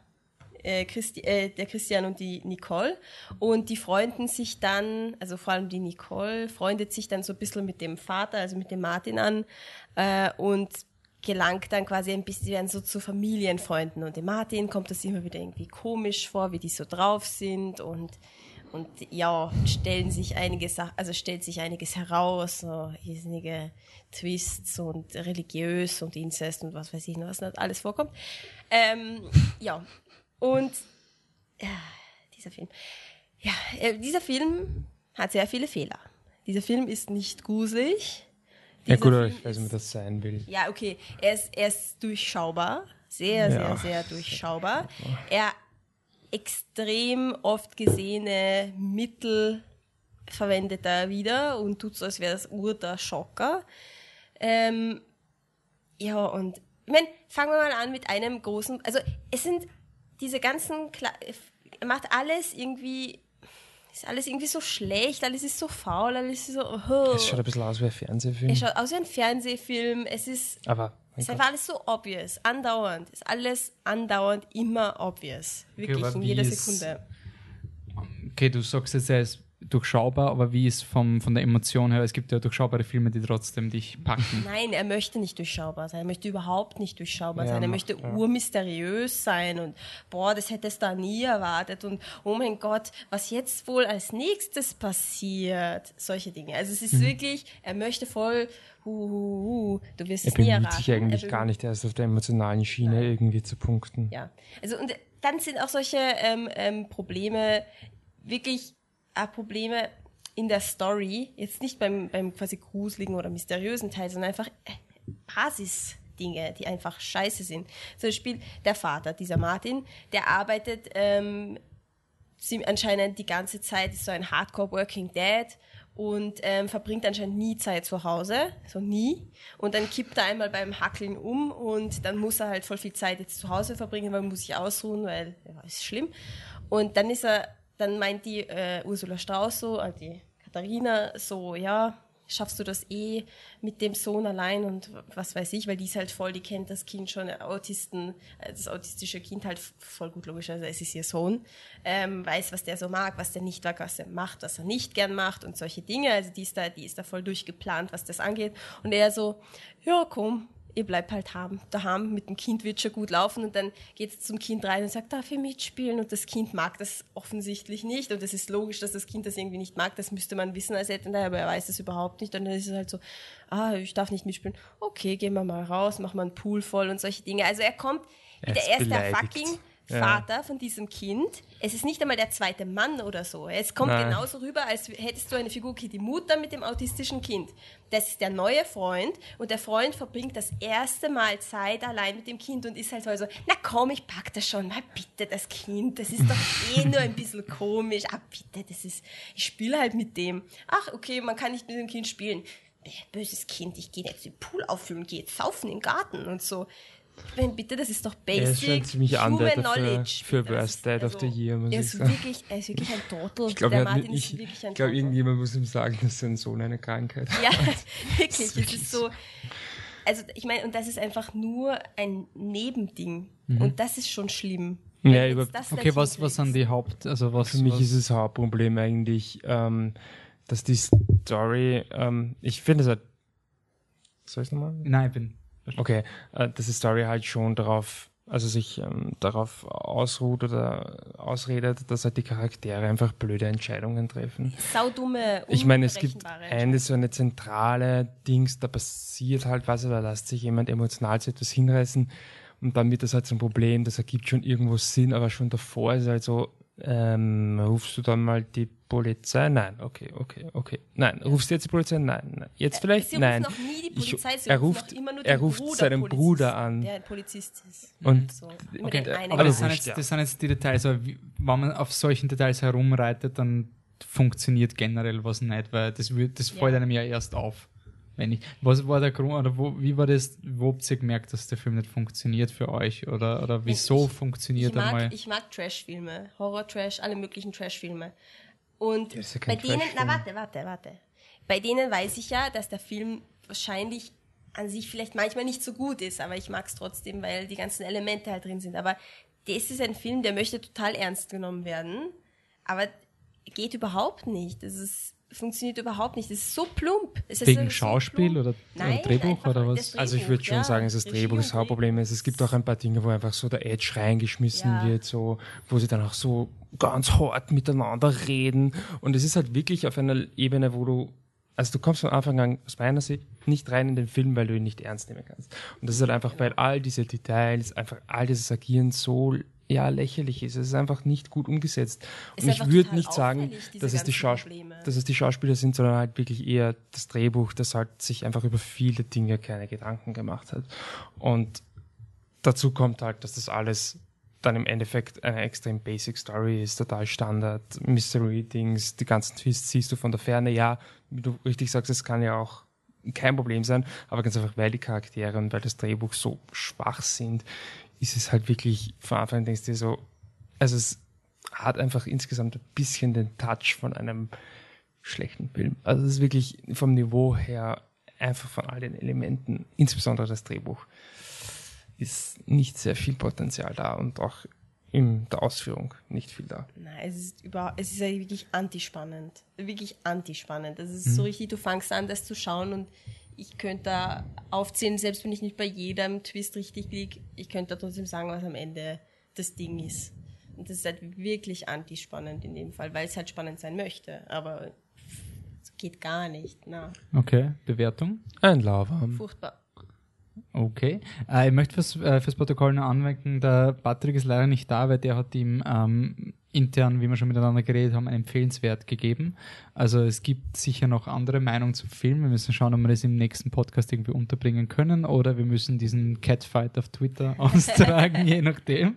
äh, Christi äh, der Christian und die Nicole. Und die freunden sich dann, also vor allem die Nicole, freundet sich dann so ein bisschen mit dem Vater, also mit dem Martin an äh, und gelangt dann quasi ein bisschen, werden so zu Familienfreunden. Und dem Martin kommt das immer wieder irgendwie komisch vor, wie die so drauf sind und und ja, stellen sich einige Sachen, also stellt sich einiges heraus, so riesige Twists und religiös und Inzest und was weiß ich noch, was nicht alles vorkommt. Ähm, ja, und ja, dieser Film. Ja, äh, dieser Film hat sehr viele Fehler. Dieser Film ist nicht gruselig. Dieser ja gut, aber ich weiß nicht, wie das sein will. Ja, okay. Er ist, er ist durchschaubar. Sehr, ja. sehr, sehr durchschaubar. Er extrem oft gesehene Mittel verwendet er wieder und tut so, als wäre das Ur der Schocker. Ähm, ja, und ich meine, fangen wir mal an mit einem großen, also es sind diese ganzen, er macht alles irgendwie, ist alles irgendwie so schlecht, alles ist so faul, alles ist so, oh. Es schaut ein bisschen aus wie ein Fernsehfilm. Es schaut aus wie ein Fernsehfilm, es ist, aber ist einfach alles so obvious, andauernd, ist alles andauernd immer obvious, wirklich okay, in jeder Sekunde. Okay, du sagst jetzt, er ist durchschaubar, aber wie ist vom, von der Emotion her? Es gibt ja durchschaubare Filme, die trotzdem dich packen. Nein, er möchte nicht durchschaubar sein. Er möchte überhaupt nicht durchschaubar ja, sein. Er möchte ja. urmysteriös sein und boah, das hätte es da nie erwartet und oh mein Gott, was jetzt wohl als nächstes passiert? Solche Dinge. Also es ist mhm. wirklich, er möchte voll Huhuhu, du wirst er es nie erraten. Er bemüht sich eigentlich gar nicht erst auf der emotionalen Schiene Nein. irgendwie zu punkten. Ja, also und dann sind auch solche ähm, ähm, Probleme wirklich äh, Probleme in der Story, jetzt nicht beim, beim quasi gruseligen oder mysteriösen Teil, sondern einfach äh, Basisdinge, die einfach scheiße sind. Zum Beispiel der Vater, dieser Martin, der arbeitet ähm, anscheinend die ganze Zeit, ist so ein Hardcore Working Dad und ähm, verbringt anscheinend nie Zeit zu Hause, so nie. Und dann kippt er einmal beim Hackeln um und dann muss er halt voll viel Zeit jetzt zu Hause verbringen, weil man muss sich ausruhen, weil ja, ist schlimm. Und dann ist er dann meint die äh, Ursula Strauß so, also die Katharina, so, ja, schaffst du das eh mit dem Sohn allein und was weiß ich, weil die ist halt voll, die kennt das Kind schon, Autisten, äh, das autistische Kind halt voll gut logischerweise, es ist ihr Sohn, ähm, weiß, was der so mag, was der nicht mag, was er macht, was er nicht gern macht und solche Dinge, also die ist da, die ist da voll durchgeplant, was das angeht. Und er so, ja komm, ihr bleibt halt daheim, mit dem Kind wird schon gut laufen und dann geht es zum Kind rein und sagt, darf ich mitspielen? Und das Kind mag das offensichtlich nicht und es ist logisch, dass das Kind das irgendwie nicht mag, das müsste man wissen als Elternteil, aber er weiß das überhaupt nicht und dann ist es halt so, ah, ich darf nicht mitspielen, okay, gehen wir mal raus, machen wir einen Pool voll und solche Dinge. Also er kommt, er ist, er ist fucking Vater von diesem Kind. Es ist nicht einmal der zweite Mann oder so. Es kommt Nein. genauso rüber, als hättest du eine Figur die Mutter mit dem autistischen Kind. Das ist der neue Freund und der Freund verbringt das erste Mal Zeit allein mit dem Kind und ist halt so, na komm, ich pack das schon, mal bitte das Kind, das ist doch eh nur ein bisschen komisch. Ah bitte, das ist, ich spiele halt mit dem. Ach okay, man kann nicht mit dem Kind spielen. Böses Kind, ich gehe jetzt den Pool auffüllen, gehe jetzt saufen im Garten und so. Meine, bitte, das ist doch basic er ist schon ziemlich Human Knowledge. Für, für Worst Dad also, of the Year, muss er ist ich sagen. Wirklich, er ist wirklich ein Total. Ich glaube, glaube irgendjemand muss ihm sagen, dass sein Sohn eine Krankheit hat. Ja, wirklich. Es ist so... Also ich meine, und das ist einfach nur ein Nebending. Mhm. Und das ist schon schlimm. Ja, über, okay, was, was sind die Haupt... Also was, Für mich was? ist das Hauptproblem eigentlich, ähm, dass die Story... Ähm, ich finde es halt... Soll ich nochmal? Nein, ich bin... Okay, äh, dass die Story halt schon darauf, also sich ähm, darauf ausruht oder ausredet, dass halt die Charaktere einfach blöde Entscheidungen treffen. Saudumme, Ich meine, es gibt eine so eine zentrale Dings, da passiert halt was, da lässt sich jemand emotional zu etwas hinreißen und dann wird das halt so ein Problem, das ergibt schon irgendwo Sinn, aber schon davor ist halt so, ähm, rufst du dann mal die Polizei? Nein, okay, okay, okay. Nein, rufst du jetzt die Polizei? Nein, nein. Jetzt vielleicht? Sie nein. Noch nie die Polizei, ich, er ruft, immer nur er ruft Bruder seinen Polizist, Bruder an. Der ein Polizist ist. Und so. okay, aber das sind, jetzt, das sind jetzt die Details. Aber wie, wenn man auf solchen Details herumreitet, dann funktioniert generell was nicht, weil das, wird, das ja. fällt einem ja erst auf. Wenn ich, was war der Grund, oder wo, wie war das, wo habt ihr gemerkt, dass der Film nicht funktioniert für euch? Oder, oder wieso ich, funktioniert ich mag, einmal? Ich mag Trash-Filme, Horror-Trash, alle möglichen Trash-Filme. Und ja bei denen, na warte, warte, warte. Bei denen weiß ich ja, dass der Film wahrscheinlich an sich vielleicht manchmal nicht so gut ist, aber ich mag es trotzdem, weil die ganzen Elemente halt drin sind. Aber das ist ein Film, der möchte total ernst genommen werden, aber geht überhaupt nicht. Das ist funktioniert überhaupt nicht. Es ist so plump. Es Wegen so Schauspiel plump. oder, Nein, Drehbuch oder was? Drehbuch, also ich würde schon ja, sagen, es ist das Drehbuch das Hauptproblem ist. Es gibt auch ein paar Dinge, wo einfach so der Edge reingeschmissen ja. wird, so, wo sie dann auch so ganz hart miteinander reden. Und es ist halt wirklich auf einer Ebene, wo du also du kommst von Anfang an aus meiner Sicht nicht rein in den Film, weil du ihn nicht ernst nehmen kannst. Und das ist halt einfach, weil all diese Details, einfach all dieses Agieren so ja lächerlich ist. Es ist einfach nicht gut umgesetzt. Ist und ich würde nicht sagen, dass es, die dass es die Schauspieler sind, sondern halt wirklich eher das Drehbuch, das halt sich einfach über viele Dinge keine Gedanken gemacht hat. Und dazu kommt halt, dass das alles dann im Endeffekt eine extrem basic Story ist, total Standard, Mystery-Dings, die ganzen Twists siehst du von der Ferne. Ja, wie du richtig sagst, es kann ja auch kein Problem sein, aber ganz einfach, weil die Charaktere und weil das Drehbuch so schwach sind, ist es halt wirklich, von Anfang an denkst du dir so, also es hat einfach insgesamt ein bisschen den Touch von einem schlechten Film. Also es ist wirklich vom Niveau her einfach von all den Elementen, insbesondere das Drehbuch, ist nicht sehr viel Potenzial da und auch in der Ausführung nicht viel da. Nein, es ist überhaupt, es ist ja wirklich antispannend. Wirklich antispannend. Es ist mhm. so richtig, du fangst an, das zu schauen und ich könnte da aufzählen, selbst wenn ich nicht bei jedem Twist richtig liege, ich könnte da trotzdem sagen, was am Ende das Ding ist. Und das ist halt wirklich antispannend in dem Fall, weil es halt spannend sein möchte. Aber es geht gar nicht. Na. Okay, Bewertung? Ein Lava. Furchtbar. Okay. Äh, ich möchte fürs, äh, fürs Protokoll noch anmerken, der Patrick ist leider nicht da, weil der hat ihm ähm, intern, wie wir schon miteinander geredet haben, Empfehlenswert gegeben. Also es gibt sicher noch andere Meinungen zum Film. Wir müssen schauen, ob wir das im nächsten Podcast irgendwie unterbringen können oder wir müssen diesen Catfight auf Twitter austragen, je nachdem.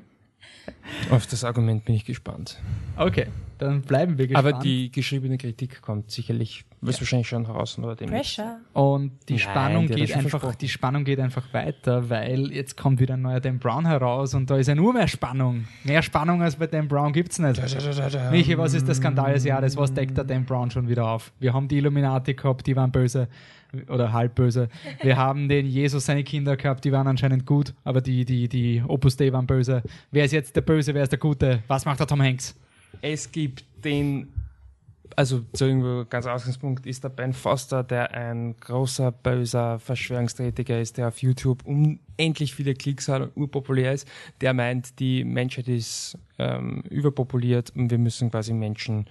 Auf das Argument bin ich gespannt. Okay, dann bleiben wir gespannt. Aber die geschriebene Kritik kommt sicherlich, wird ja. wahrscheinlich schon heraus oder dem. Pressure. Und die Nein, Spannung geht einfach, die Spannung geht einfach weiter, weil jetzt kommt wieder ein neuer Dan Brown heraus und da ist ja nur mehr Spannung. Mehr Spannung als bei Dan Brown gibt es nicht. Michi, was ist der Skandal des Jahres? Was deckt der Dan Brown schon wieder auf? Wir haben die Illuminati gehabt, die waren böse oder halb böse. Wir haben den Jesus, seine Kinder gehabt, die waren anscheinend gut, aber die, die, die Opus Dei waren böse. Wer ist jetzt der Böse, wer ist der Gute? Was macht der Tom Hanks? Es gibt den, also zu irgendwo ganz Ausgangspunkt ist der Ben Foster, der ein großer, böser Verschwörungstätiger ist, der auf YouTube unendlich viele Klicks hat und urpopulär ist. Der meint, die Menschheit ist ähm, überpopuliert und wir müssen quasi Menschen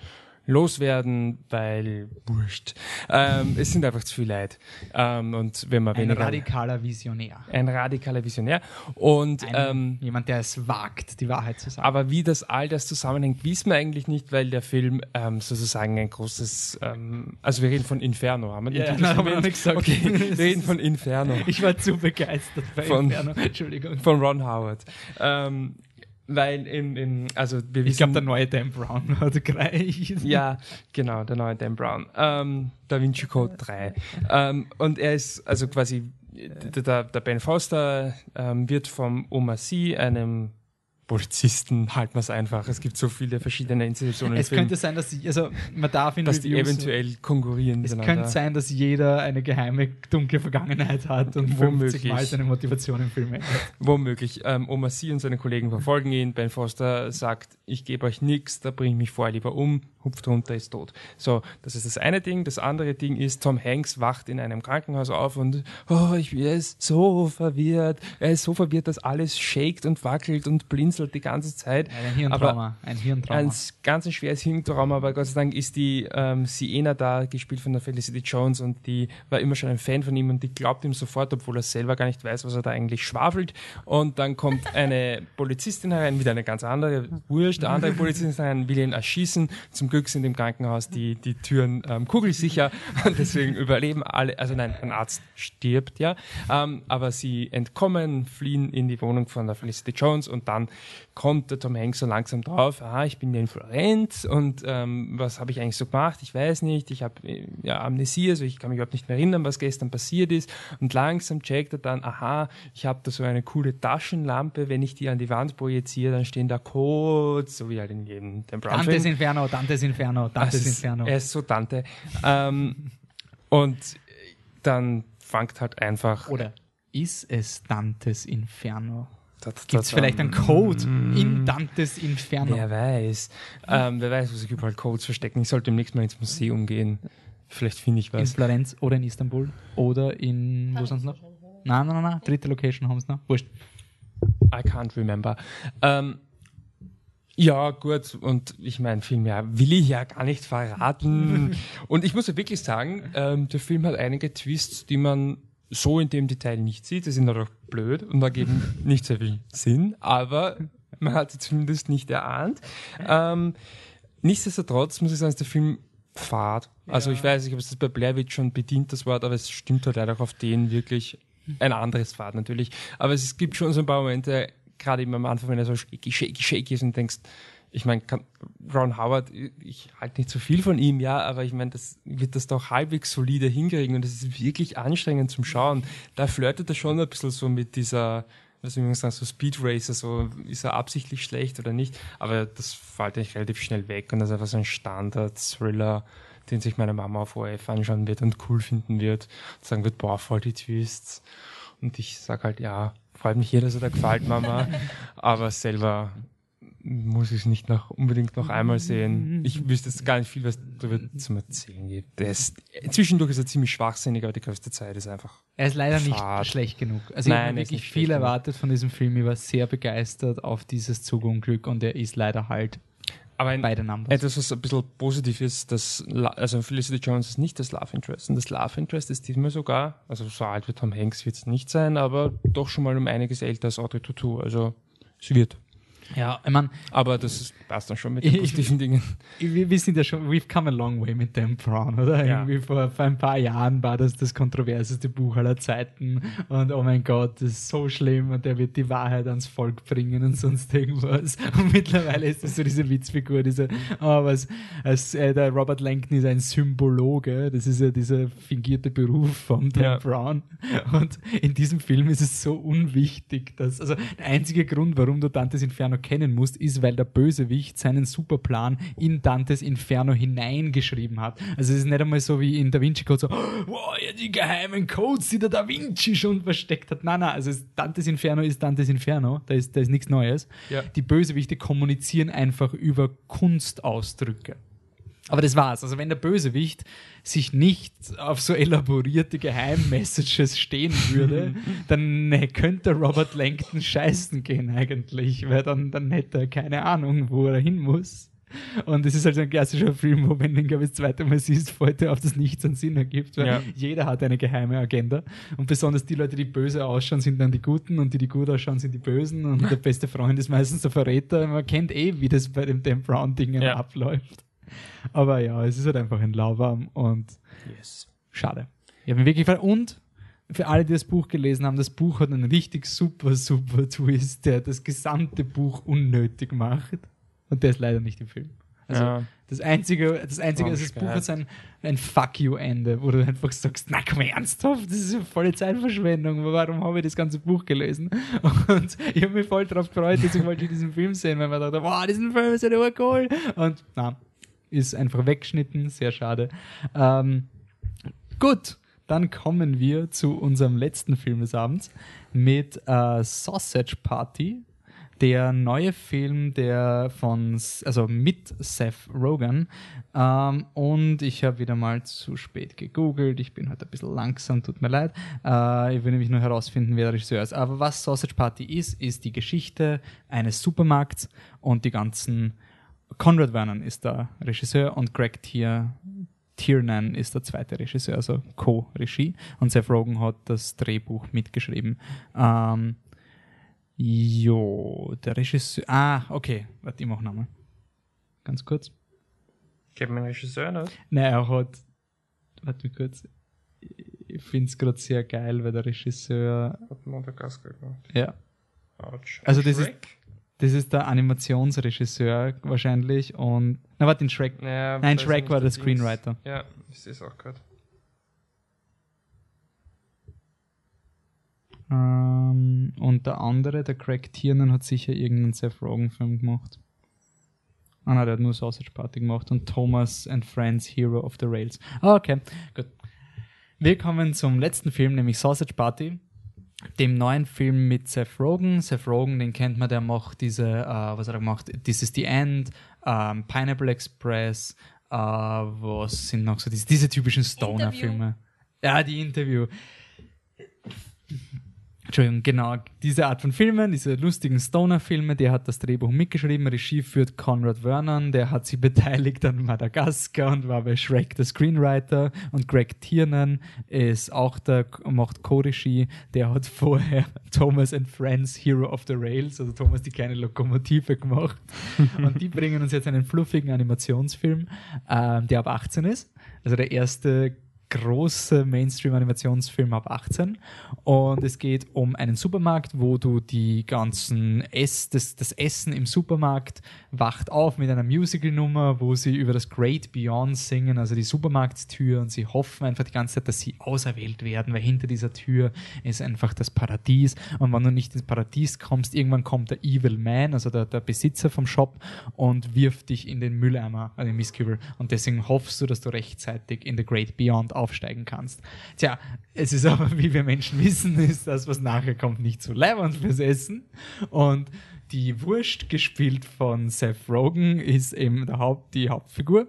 loswerden, weil wurscht. Ähm, es sind einfach zu viel Leid. Ähm, und wenn man ein weniger, radikaler Visionär. Ein radikaler Visionär. Und ein, ähm, jemand, der es wagt, die Wahrheit zu sagen. Aber wie das all das zusammenhängt, wissen wir eigentlich nicht, weil der Film ähm, sozusagen ein großes, ähm, also wir reden von Inferno, haben wir den Titel haben gesagt. Okay, wir reden von Inferno. Ich war zu begeistert bei von, Inferno. Entschuldigung. Von Ron Howard. Weil im, im also wir Ich glaube, der neue Dan Brown hat gleich. Ja, genau, der neue Dan Brown. Ähm, Da Vinci Code 3. ähm, und er ist also quasi, der, der Ben Foster ähm, wird vom Oma C, einem Polizisten halten wir es einfach. Es gibt so viele verschiedene Institutionen. Es könnte sein, dass sie, also man darf in dass Reviews, die eventuell konkurrieren. Es könnte sein, dass jeder eine geheime dunkle Vergangenheit hat und womöglich mal seine Motivation im Film ändert. Womöglich. Ähm, Oma Sie und seine Kollegen verfolgen ihn. Ben Foster sagt, ich gebe euch nichts, da bringe ich mich vorher lieber um hupft runter, ist tot. So, das ist das eine Ding. Das andere Ding ist, Tom Hanks wacht in einem Krankenhaus auf und oh, ich, er ist so verwirrt. Er ist so verwirrt, dass alles shakt und wackelt und blinzelt die ganze Zeit. ein Hirntrauma. Aber ein Hirntrauma. Ein ganz schweres Hirntrauma, aber Gott sei Dank ist die ähm, Siena da, gespielt von der Felicity Jones und die war immer schon ein Fan von ihm und die glaubt ihm sofort, obwohl er selber gar nicht weiß, was er da eigentlich schwafelt. Und dann kommt eine Polizistin herein, wieder eine ganz andere, wurscht, andere Polizistin herein, will ihn erschießen. Zum Glück Glück sind im Krankenhaus die, die Türen ähm, kugelsicher und deswegen überleben alle, also nein, ein Arzt stirbt, ja, ähm, aber sie entkommen, fliehen in die Wohnung von der Felicity Jones und dann kommt der Tom Hanks so langsam drauf, ah, ich bin ja in Florenz und ähm, was habe ich eigentlich so gemacht? Ich weiß nicht, ich habe ja Amnesie, also ich kann mich überhaupt nicht mehr erinnern, was gestern passiert ist und langsam checkt er dann, aha, ich habe da so eine coole Taschenlampe, wenn ich die an die Wand projiziere, dann stehen da Codes, so wie halt in jedem dem Dantes Inferno, Dantes Inferno, Dantes ist, Inferno. Er ist so Dante. ähm, und dann fangt halt einfach... Oder ist es Dantes Inferno? Gibt es vielleicht einen Code in Dantes Inferno? Wer weiß. Ähm, wer weiß, wo sich überall Codes verstecken. Ich sollte demnächst mal ins Museum gehen. Vielleicht finde ich In was. Florenz oder in Istanbul oder in, wo sonst noch? Nein, nein, nein, nein, dritte Location haben sie noch. Wurscht. I can't remember. Ähm, ja, gut, und ich meine, viel mehr will ich ja gar nicht verraten. und ich muss ja wirklich sagen, ähm, der Film hat einige Twists, die man so in dem Detail nicht sieht. Die sind natürlich blöd und ergeben nicht sehr viel Sinn, aber man hat sie zumindest nicht erahnt. Ähm, nichtsdestotrotz muss ich sagen, ist der Film fad. Also ich weiß nicht, ob es das bei Blair Witch schon bedient, das Wort, aber es stimmt halt leider auch auf den wirklich ein anderes Fad natürlich. Aber es gibt schon so ein paar Momente, gerade eben am Anfang, wenn er so shaky, shaky, shaky ist und denkst, ich meine, Ron Howard, ich halte nicht so viel von ihm, ja, aber ich meine, das wird das doch halbwegs solide hinkriegen und es ist wirklich anstrengend zum Schauen. Da flirtet er schon ein bisschen so mit dieser, was ich sagen, so Speed Racer, so ist er absichtlich schlecht oder nicht, aber das fällt eigentlich relativ schnell weg und das ist einfach so ein Standard-Thriller, den sich meine Mama auf ORF anschauen wird und cool finden wird und sagen wird, boah, voll die Twists. Und ich sag halt, ja, freut mich hier, dass er da gefällt, Mama, aber selber muss ich es nicht noch unbedingt noch einmal sehen. Ich wüsste jetzt gar nicht viel, was darüber zum Erzählen gibt. Der ist, zwischendurch ist er ziemlich schwachsinnig, aber die größte Zeit ist einfach. Er ist leider nicht Fad. schlecht genug. Also ich Nein, habe er ist wirklich nicht viel schlecht genug. erwartet von diesem Film. Ich war sehr begeistert auf dieses Zugunglück und er ist leider halt Aber ein, bei den Numbers. etwas, was ein bisschen positiv ist, dass, also Felicity Jones ist nicht das Love Interest. Und das Love Interest ist diesmal sogar, also so alt wie Tom Hanks wird es nicht sein, aber doch schon mal um einiges älter als Audrey Tautou. Also es wird. Ja, ich meine, Aber das ist, passt dann schon mit den Ich- positiven Dingen. wir, wir sind ja schon, we've come a long way mit Dan Brown, oder? Ja. Irgendwie vor, vor ein paar Jahren war das das kontroverseste Buch aller Zeiten und oh mein Gott, das ist so schlimm und der wird die Wahrheit ans Volk bringen und sonst irgendwas. Und mittlerweile ist das so diese Witzfigur, diese, oh, was, als, äh, der Robert Langton ist ein Symbologe, das ist ja dieser fingierte Beruf von Dan Ja. Brown. Und in diesem Film ist es so unwichtig, dass, also der einzige Grund, warum du Dantes Inferno kennen musst, ist, weil der Bösewicht seinen Superplan in Dantes Inferno hineingeschrieben hat. Also es ist nicht einmal so wie in Da Vinci Code so, wow, ja, die geheimen Codes, die der Da Vinci schon versteckt hat. Nein, nein, also es, Dantes Inferno ist Dantes Inferno, da ist, da ist nichts Neues. Ja. Die Bösewichte kommunizieren einfach über Kunstausdrücke. Aber das war's. Also wenn der Bösewicht sich nicht auf so elaborierte Geheimmessages stehen würde, dann könnte Robert Langton scheißen gehen eigentlich, weil dann, dann hätte er keine Ahnung, wo er hin muss. Und es ist halt so ein klassischer Film, wo wenn du ihn, glaube ich, das zweite Mal siehst, fällt dir auf, dass nichts einen Sinn ergibt, weil Ja. jeder hat eine geheime Agenda. Und besonders die Leute, die böse ausschauen, sind dann die Guten und die, die gut ausschauen, sind die Bösen. Und der beste Freund ist meistens der Verräter. Man kennt eh, wie das bei dem Dan Brown-Dingen Ja. abläuft. Aber ja, es ist halt einfach ein Lauwarm und Yes. schade. Ich habe mir wirklich gefallen. Und für alle, die das Buch gelesen haben, das Buch hat einen richtig super, super Twist, der das gesamte Buch unnötig macht. Und der ist leider nicht im Film. Also ja. das Einzige, das Einzige, Oh, also das Buch hat so ein, Fuck you-Ende, wo du einfach sagst, na komm ernsthaft, das ist eine volle Zeitverschwendung, warum habe ich das ganze Buch gelesen? Und ich habe mich voll drauf gefreut, wollte ich diesen Film sehen, weil man dachte, wow, diesen Film ist ja cool. Und na, ist einfach weggeschnitten, sehr schade. Ähm, gut, dann kommen wir zu unserem letzten Film des Abends mit äh, Sausage Party der neue Film, der von, also mit Seth Rogen. Ähm, und ich habe wieder mal zu spät gegoogelt. Ich bin heute ein bisschen langsam, tut mir leid. Äh, ich will nämlich nur herausfinden, wer der Regisseur ist. Aber was Sausage Party ist, ist die Geschichte eines Supermarkts und die ganzen. Conrad Vernon ist der Regisseur und Greg Tier, Tiernan ist der zweite Regisseur, also Co-Regie. Und Seth Rogen hat das Drehbuch mitgeschrieben. Ähm, Jo, der Regisseur. Ah, okay. Warte, ich mach nochmal. Ganz kurz. Gib mir einen Regisseur, ne? Nein, er hat. Warte mal kurz. Ich finde es gerade sehr geil, weil der Regisseur. Hat Madagaskar gemacht. Ja. Autsch. Also das ist- Shrek? Das ist der Animationsregisseur wahrscheinlich und. Na, warte, in Shrek. Ja, Nein, Shrek war der. Screenwriter. Ja, ich sehe es auch gerade. Ähm, und der andere, der Craig Tiernan, hat sicher irgendeinen Seth Rogen-Film gemacht. Ah nein, der hat nur Sausage Party gemacht und Thomas and Friends Hero of the Rails. Ah, okay, gut. Wir kommen zum letzten Film, nämlich Sausage Party. Dem neuen Film mit Seth Rogen. Seth Rogen, den kennt man, der macht diese, äh, was hat er gemacht? This is the End, ähm, Pineapple Express, äh, was sind noch so diese, diese typischen Stoner-Filme? Ja, die Interview. Entschuldigung, genau, diese Art von Filmen, diese lustigen Stoner-Filme, der hat das Drehbuch mitgeschrieben, Regie führt Conrad Vernon, der hat sich beteiligt an Madagaskar und war bei Shrek der Screenwriter. Und Greg Tiernan ist auch der, macht Co-Regie, der hat vorher Thomas and Friends Hero of the Rails, also Thomas die kleine Lokomotive gemacht. Und die bringen uns jetzt einen fluffigen Animationsfilm, ähm, der ab 18 ist, also der erste große Mainstream-Animationsfilm ab 18 und es geht um einen Supermarkt, wo du die ganzen Ess, das, das Essen im Supermarkt wacht auf mit einer Musical-Nummer, wo sie über das Great Beyond singen, also die Supermarktstür und sie hoffen einfach die ganze Zeit, dass sie auserwählt werden, weil hinter dieser Tür ist einfach das Paradies. Und wenn du nicht ins Paradies kommst, irgendwann kommt der Evil Man, also der, der Besitzer vom Shop und wirft dich in den Mülleimer, also den Mistkübel und deswegen hoffst du, dass du rechtzeitig in the Great Beyond aufsteigen kannst. Tja, es ist aber, wie wir Menschen wissen, ist das, was nachher kommt, nicht so leibend fürs Essen. Und die Wurst, gespielt von Seth Rogen, ist eben der Haupt, die Hauptfigur.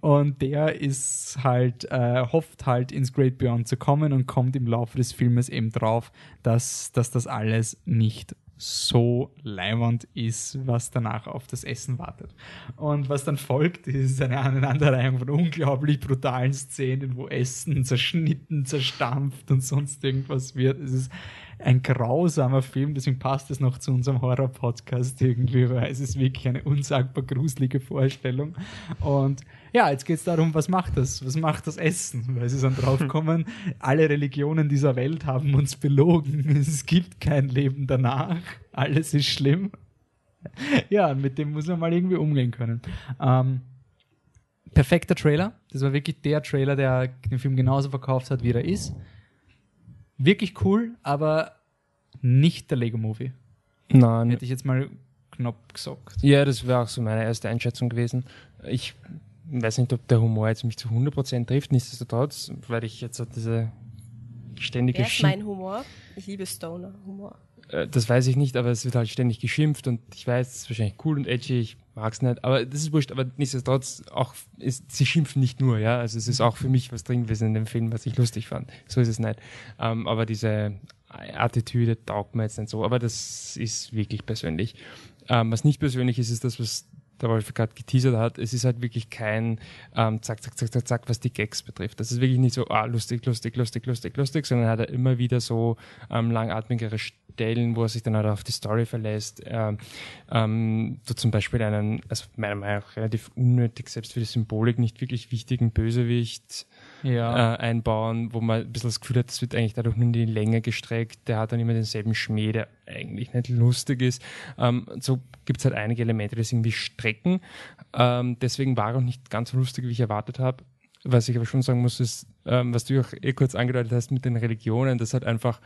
Und der ist halt, äh, hofft halt ins Great Beyond zu kommen und kommt im Laufe des Filmes eben drauf, dass, dass das alles nicht so leimend ist, was danach auf das Essen wartet. Und was dann folgt, ist eine Aneinanderreihung von unglaublich brutalen Szenen, wo Essen zerschnitten, zerstampft und sonst irgendwas wird. Es ist ein grausamer Film, deswegen passt es noch zu unserem Horror-Podcast irgendwie, weil es ist wirklich eine unsagbar gruselige Vorstellung. Und ja, jetzt geht es darum, was macht das? Was macht das Essen? Weil sie dann draufkommen, alle Religionen dieser Welt haben uns belogen. Es gibt kein Leben danach. Alles ist schlimm. Ja, mit dem muss man mal irgendwie umgehen können. Ähm, perfekter Trailer. Das war wirklich der Trailer, der den Film genauso verkauft hat, wie er ist wirklich cool, aber nicht der Lego Movie. Nein. Hätte ich jetzt mal knapp gesagt. Ja, das wäre auch so meine erste Einschätzung gewesen. Ich weiß nicht, ob der Humor jetzt mich zu 100% trifft, nichtsdestotrotz, weil ich jetzt diese ständige... Wer ist mein Humor? Ich liebe Stoner-Humor. Äh, das weiß ich nicht, aber es wird halt ständig geschimpft und ich weiß, es ist wahrscheinlich cool und edgy, ich mag es nicht, aber das ist wurscht, aber nichtsdestotrotz auch, ist, sie schimpfen nicht nur, ja, also es ist auch für mich was drin gewesen in dem Film, was ich lustig fand, so ist es nicht, ähm, aber diese Attitüde taugt mir jetzt nicht so, aber das ist wirklich persönlich. Ähm, was nicht persönlich ist, ist das, was der Wolf gerade geteasert hat, es ist halt wirklich kein ähm, zack, zack, zack, zack, zack, was die Gags betrifft. Das ist wirklich nicht so, ah, lustig, lustig, lustig, lustig, lustig, sondern hat er immer wieder so ähm, langatmigere Stellen, wo er sich dann halt auf die Story verlässt. Ähm, ähm, du zum Beispiel einen, also meiner Meinung nach relativ unnötig, selbst für die Symbolik nicht wirklich wichtigen Bösewicht ja. äh, einbauen, wo man ein bisschen das Gefühl hat, das wird eigentlich dadurch nur in die Länge gestreckt. Der hat dann immer denselben Schmäh, der eigentlich nicht lustig ist. Ähm, so gibt es halt einige Elemente, die es irgendwie strecken. Ähm, deswegen war er auch nicht ganz so lustig, wie ich erwartet habe. Was ich aber schon sagen muss, ist, ähm, was du auch eh kurz angedeutet hast mit den Religionen, das hat einfach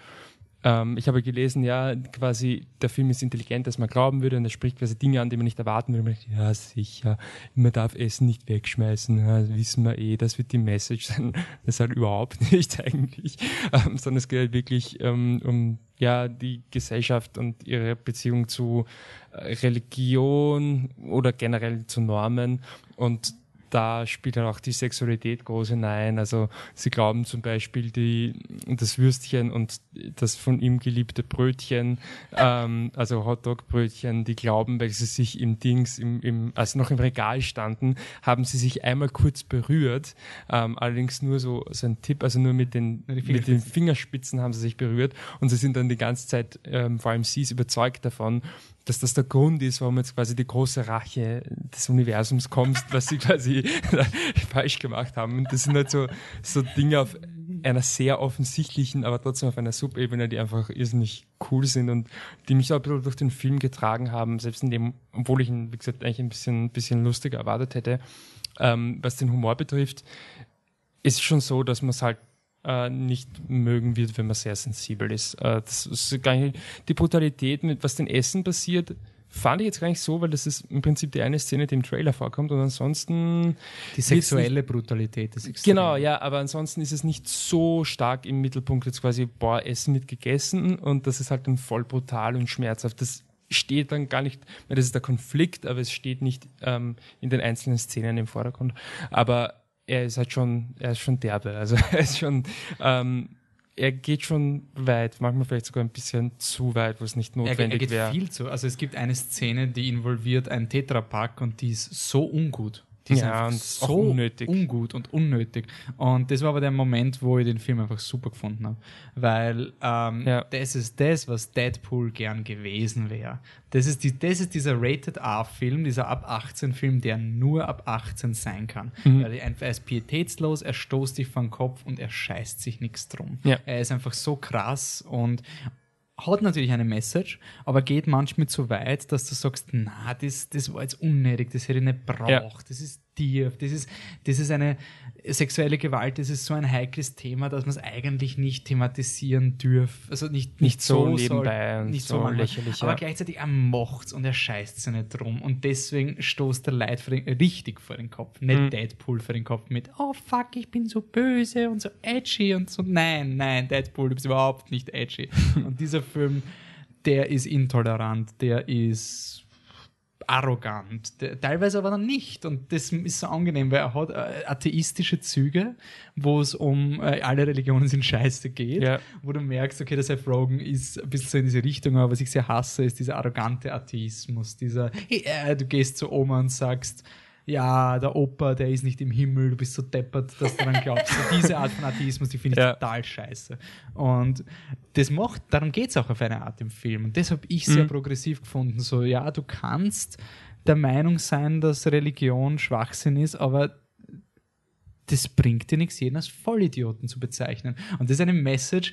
ähm, ich habe gelesen, ja, quasi der Film ist intelligent, als man glauben würde und er spricht quasi Dinge an, die man nicht erwarten würde. Denkt, ja, sicher, man darf Essen nicht wegschmeißen, ja, wissen wir eh, das wird die Message sein. Das halt überhaupt nicht eigentlich, ähm, sondern es geht halt wirklich ähm, um ja die Gesellschaft und ihre Beziehung zu äh, Religion oder generell zu Normen und da spielt dann auch die Sexualität groß hinein. Also sie glauben zum Beispiel die, das Würstchen und das von ihm geliebte Brötchen, ähm, also Hotdog-Brötchen, die glauben, weil sie sich im Dings, im, im, also noch im Regal standen, haben sie sich einmal kurz berührt. Ähm, allerdings nur so, so ein Tipp, also nur mit den, mit den Fingerspitzen haben sie sich berührt und sie sind dann die ganze Zeit, ähm, vor allem sie ist überzeugt davon, dass das der Grund ist, warum jetzt quasi die große Rache des Universums kommt, was sie quasi falsch gemacht haben. Das sind halt so, so Dinge auf einer sehr offensichtlichen, aber trotzdem auf einer Subebene, die einfach irrsinnig cool sind und die mich auch ein bisschen durch den Film getragen haben, selbst in dem, obwohl ich ihn, wie gesagt, eigentlich ein bisschen, bisschen lustiger erwartet hätte. Ähm, was den Humor betrifft, ist es schon so, dass man es halt äh, nicht mögen wird, wenn man sehr sensibel ist. Äh, das ist gar nicht, die Brutalität, mit was den Essen passiert, fand ich jetzt gar nicht so, weil das ist im Prinzip die eine Szene, die im Trailer vorkommt und ansonsten. Die sexuelle Brutalität ist extrem. Genau, ja, aber ansonsten ist es nicht so stark im Mittelpunkt jetzt quasi, boah, Essen mit gegessen und das ist halt dann voll brutal und schmerzhaft. Das steht dann gar nicht, das ist der Konflikt, aber es steht nicht ähm, in den einzelnen Szenen im Vordergrund. Aber er ist halt schon, er ist schon derbe, also er ist schon, ähm, er geht schon weit, manchmal vielleicht sogar ein bisschen zu weit, wo es nicht notwendig wäre. Er, er geht viel zu. Also es gibt eine Szene, die involviert einen Tetrapack und die ist so ungut. Die ja, und so unnötig. ungut und unnötig. Und das war aber der Moment, wo ich den Film einfach super gefunden habe. Weil ähm, ja. das ist das, was Deadpool gern gewesen wäre. Das ist, die, das ist dieser Rated R-Film, dieser ab 18-Film, der nur ab 18 sein kann. Mhm. Weil er ist pietätslos, er stoßt dich vom Kopf und er scheißt sich nichts drum. Ja. Er ist einfach so krass und hat natürlich eine Message, aber geht manchmal zu weit, dass du sagst, na, das, das war jetzt unnötig, das hätte ich nicht braucht, ja. das ist tief, das ist, das ist eine sexuelle Gewalt, das ist so ein heikles Thema, dass man es eigentlich nicht thematisieren dürfen, also nicht, nicht, nicht so, so nebenbei soll, und nicht so, so lächerlich. Aber ja. gleichzeitig er macht's und er scheißt sich nicht drum und deswegen stoßt der Leid vor den, richtig vor den Kopf, nicht mhm. Deadpool vor den Kopf mit, oh fuck, ich bin so böse und so edgy und so, nein, nein, Deadpool, du bist überhaupt nicht edgy. und dieser Film, der ist intolerant, der ist arrogant, teilweise aber dann nicht. Und das ist so angenehm, weil er hat äh, atheistische Züge, wo es um äh, alle Religionen sind scheiße geht, ja. wo du merkst, okay, der Seth Rogen ist ein bisschen so in diese Richtung, aber was ich sehr hasse, ist dieser arrogante Atheismus, dieser, hey, äh, du gehst zu Oma und sagst, ja, der Opa, der ist nicht im Himmel, du bist so deppert, dass du dann glaubst. So diese Art von Atheismus, die finde ich ja. total scheiße. Und das macht, darum geht es auch auf eine Art im Film. Und das habe ich sehr mhm. progressiv gefunden. So, ja, du kannst der Meinung sein, dass Religion Schwachsinn ist, aber das bringt dir nichts, jeden als Vollidioten zu bezeichnen. Und das ist eine Message,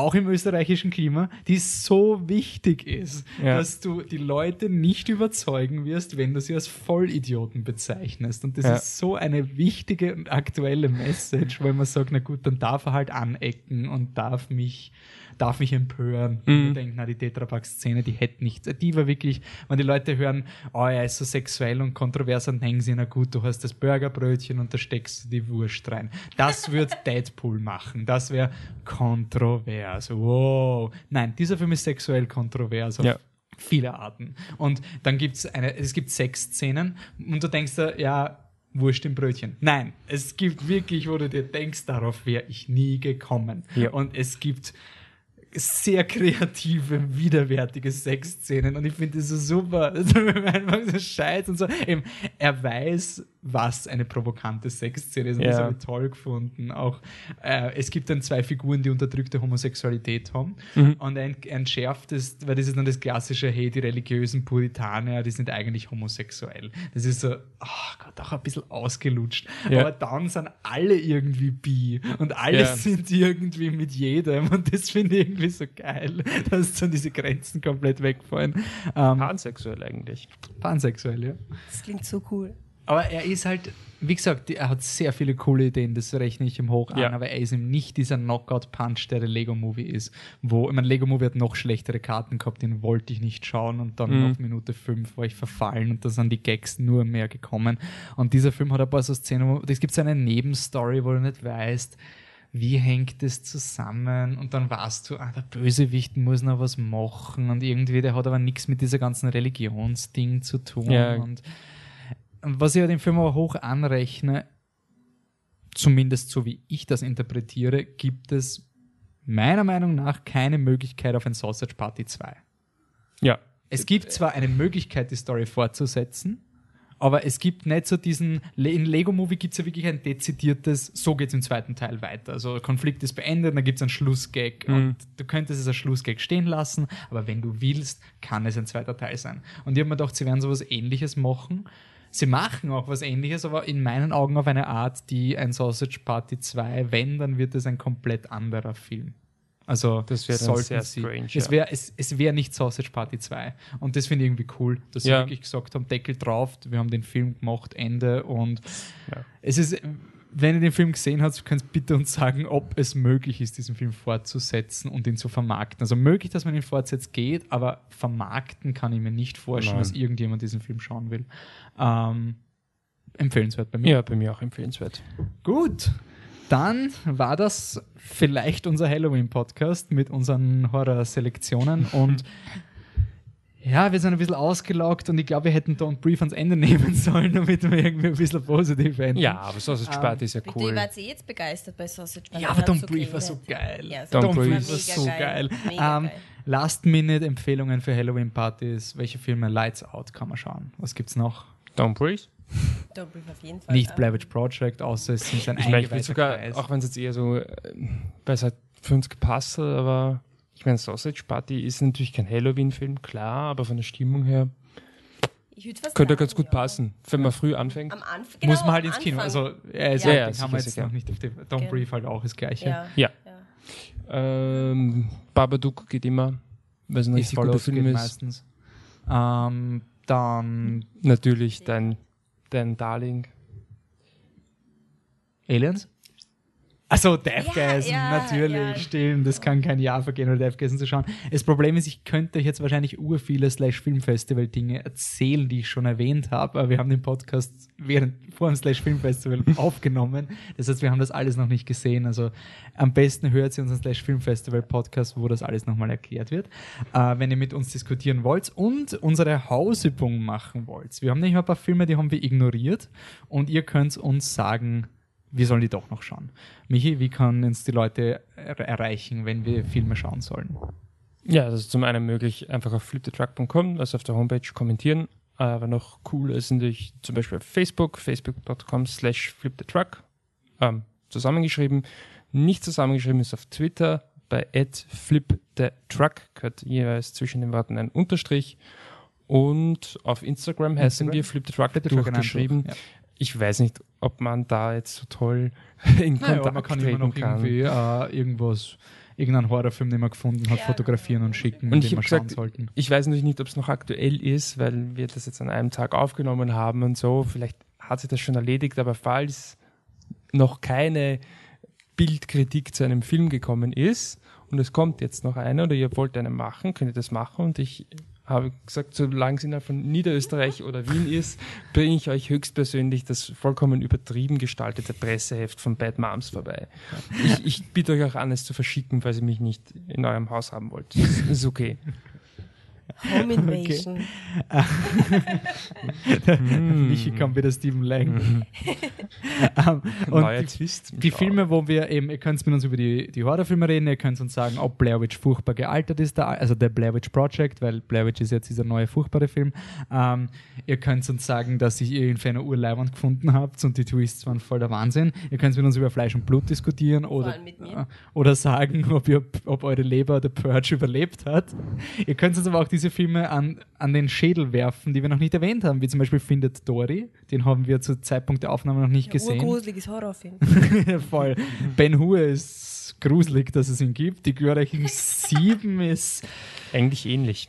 auch im österreichischen Klima, die so wichtig ist, ja. dass du die Leute nicht überzeugen wirst, wenn du sie als Vollidioten bezeichnest. Und das ja. ist so eine wichtige und aktuelle Message, weil man sagt, na gut, dann darf er halt anecken und darf mich darf mich empören. Mhm. Und denken, na, die Tetrapack-Szene, die hätte nichts. Die war wirklich, wenn die Leute hören, oh, er ist so sexuell und kontrovers, dann denken sie, na gut, du hast das Burgerbrötchen und da steckst du die Wurst rein. Das wird Deadpool machen. Das wäre kontrovers. Wow. Nein, dieser Film ist sexuell kontrovers. Auf ja viele Arten. Und dann gibt es eine, es gibt sechs Szenen und du denkst da, ja, Wurst im Brötchen. Nein, es gibt wirklich, wo du dir denkst, darauf wäre ich nie gekommen. Ja. Und es gibt sehr kreative, widerwärtige Sexszenen und ich finde das so super. Einfach so Scheiß und so. Eben, er weiß, was eine provokante Sexszene ist. Und ja. das habe ich toll gefunden. Auch äh, es gibt dann zwei Figuren, die unterdrückte Homosexualität haben. Mhm. Und er entschärft es, weil das ist dann das klassische, hey, die religiösen Puritaner, die sind eigentlich homosexuell. Das ist so, oh Gott, auch ein bisschen ausgelutscht. Ja. Aber dann sind alle irgendwie bi und alle ja. sind irgendwie mit jedem. Und das finde ich irgendwie so geil, dass dann diese Grenzen komplett wegfallen. Ähm, Pansexuell eigentlich. Pansexuell, ja. Das klingt so cool. Aber er ist halt, wie gesagt, er hat sehr viele coole Ideen, das rechne ich ihm hoch an, ja. aber er ist eben nicht dieser Knockout-Punch, der der Lego-Movie ist. Wo, ich meine, Lego-Movie hat noch schlechtere Karten gehabt, den wollte ich nicht schauen und dann mhm. auf Minute 5 war ich verfallen und da sind die Gags nur mehr gekommen. Und dieser Film hat ein paar so Szenen, wo, es gibt so eine Nebenstory, wo du nicht weißt, wie hängt das zusammen? Und dann weißt du, ah, der Bösewicht muss noch was machen und irgendwie, der hat aber nichts mit dieser ganzen Religionsding zu tun. Ja. Und was ich ja dem Film aber hoch anrechne, zumindest so wie ich das interpretiere, gibt es meiner Meinung nach keine Möglichkeit auf ein Sausage Party 2. Ja. Es gibt zwar eine Möglichkeit, die Story fortzusetzen, aber es gibt nicht so diesen, in Lego Movie gibt es ja wirklich ein dezidiertes, so geht es im zweiten Teil weiter. Also Konflikt ist beendet, dann gibt es einen Schlussgag mhm. und du könntest es als Schlussgag stehen lassen, aber wenn du willst, kann es ein zweiter Teil sein. Und ich habe mir gedacht, sie werden sowas ähnliches machen Sie machen auch was ähnliches, aber in meinen Augen auf eine Art, die ein Sausage Party 2, wenn, dann wird es ein komplett anderer Film. Also das wäre sehr Sie, strange. Es wäre es, es wär nicht Sausage Party 2. Und das finde ich irgendwie cool, dass ja. sie wirklich gesagt haben, Deckel drauf, wir haben den Film gemacht, Ende. Und ja. es ist wenn ihr den Film gesehen habt, könnt ihr bitte uns sagen, ob es möglich ist, diesen Film fortzusetzen und ihn zu vermarkten. Also möglich, dass man ihn fortsetzt, geht, aber vermarkten kann ich mir nicht vorstellen, Nein. dass irgendjemand diesen Film schauen will. Ähm, empfehlenswert bei mir. Ja, bei mir auch empfehlenswert. Gut, dann war das vielleicht unser Halloween-Podcast mit unseren Horror-Selektionen und ja, wir sind ein bisschen ausgelaugt und ich glaube, wir hätten Don't Breathe ans Ende nehmen sollen, damit wir irgendwie ein bisschen positiv enden. Ja, aber Sausage Party ist ja cool. ihr wart eh jetzt begeistert bei Sausage Party. Ja, aber Don't Breathe war so geil. Ja, Don't Breathe war war so geil. Ähm, geil. Last-Minute-Empfehlungen für Halloween-Partys. Welche Filme? Lights Out kann man schauen. Was gibt's noch? Don't Breathe. Don't Breathe auf jeden Fall. Nicht Ähm, Witch Project, außer es sind ein Ich meine, ich will sogar, Kreis. auch wenn es jetzt eher so äh, besser für uns gepasst hat, aber ich meine, Sausage Party ist natürlich kein Halloween-Film, klar, aber von der Stimmung her Ich würd fast könnte er ganz gut ja. passen, wenn man früh anfängt. Am. Muss genau, man halt ins Kino. Anfang. Also, er ist Ja, ja, ja, den sicher, haben wir jetzt sicher. noch nicht auf die. Don't Genau. Breathe halt auch das Gleiche. Ja. Ja. ja. Ähm, Babadook geht immer, weil es ein Ist richtig guter Film ist. meistens. Ähm, dann Natürlich dein, dein Darling. Aliens? Achso, Deathgasm, Ja, ja, natürlich, ja. stimmt. Das kann kein Jahr vergehen, oder Deathgasm zu schauen. Das Problem ist, ich könnte euch jetzt wahrscheinlich ur viele Slash-Filmfestival-Dinge erzählen, die ich schon erwähnt habe, aber wir haben den Podcast während, vor dem Slash-Filmfestival aufgenommen. Das heißt, wir haben das alles noch nicht gesehen. Also am besten hört ihr unseren Slash-Filmfestival-Podcast, wo das alles nochmal erklärt wird. Äh, wenn ihr mit uns diskutieren wollt und unsere Hausübung machen wollt. Wir haben nämlich ein paar Filme, die haben wir ignoriert und ihr könnt uns sagen, wir sollen die doch noch schauen. Michi, wie können uns die Leute er erreichen, wenn wir Filme schauen sollen? Ja, das ist zum einen möglich, einfach auf fliptetruck.com, also auf der Homepage kommentieren. Aber noch cooler ist natürlich zum Beispiel auf Facebook, facebook.com slash fliptetruck, ähm, zusammengeschrieben. Nicht zusammengeschrieben ist auf Twitter bei fliptetruck, gehört jeweils zwischen den Worten ein Unterstrich. Und auf Instagram heißen Instagram? wir fliptetruck Flip the Truck in einem durchgeschrieben. Ja. Ich weiß nicht, ob man da jetzt so toll in Naja, Kontakt man kann immer noch kann. irgendwie äh, irgendwas, irgendeinen Horrorfilm, den man gefunden hat, Ja. fotografieren und schicken, Und den ich wir schauen gesagt, sollten. Ich weiß natürlich nicht, ob es noch aktuell ist, weil wir das jetzt an einem Tag aufgenommen haben und so. Vielleicht hat sich das schon erledigt, aber falls noch keine Bildkritik zu einem Film gekommen ist und es kommt jetzt noch eine oder ihr wollt eine machen, könnt ihr das machen und ich habe gesagt, solange es innerhalb von Niederösterreich oder Wien ist, bringe ich euch höchstpersönlich das vollkommen übertrieben gestaltete Presseheft von Bad Moms vorbei. Ich, ich biete euch auch an, es zu verschicken, falls ihr mich nicht in eurem Haus haben wollt. Das ist okay. Home Invasion. Michi kann wieder Stephen Lang. ähm, und Neuer die, Twist. die. Filme, wo wir eben, ihr könnt mit uns über die, die Horrorfilme reden, ihr könnt uns sagen, ob Blair Witch furchtbar gealtert ist, also der Blair Witch Project, weil Blair Witch ist jetzt dieser neue furchtbare Film. Ähm, ihr könnt uns sagen, dass ich irgendwie eine Urleibwand gefunden habt und die Twists waren voll der Wahnsinn. Ihr könnt mit uns über Fleisch und Blut diskutieren oder, äh, oder sagen, ob, ihr, ob eure Leber The Purge überlebt hat. Ihr könnt uns aber auch diese Filme an, an den Schädel werfen, die wir noch nicht erwähnt haben, wie zum Beispiel Findet Dory. Den haben wir zu Zeitpunkt der Aufnahme noch nicht gesehen. Urgruseliges Horrorfilm. Voll. Ben Hur ist gruselig, dass es ihn gibt. Die glorreichen Sieben ist. Eigentlich ähnlich.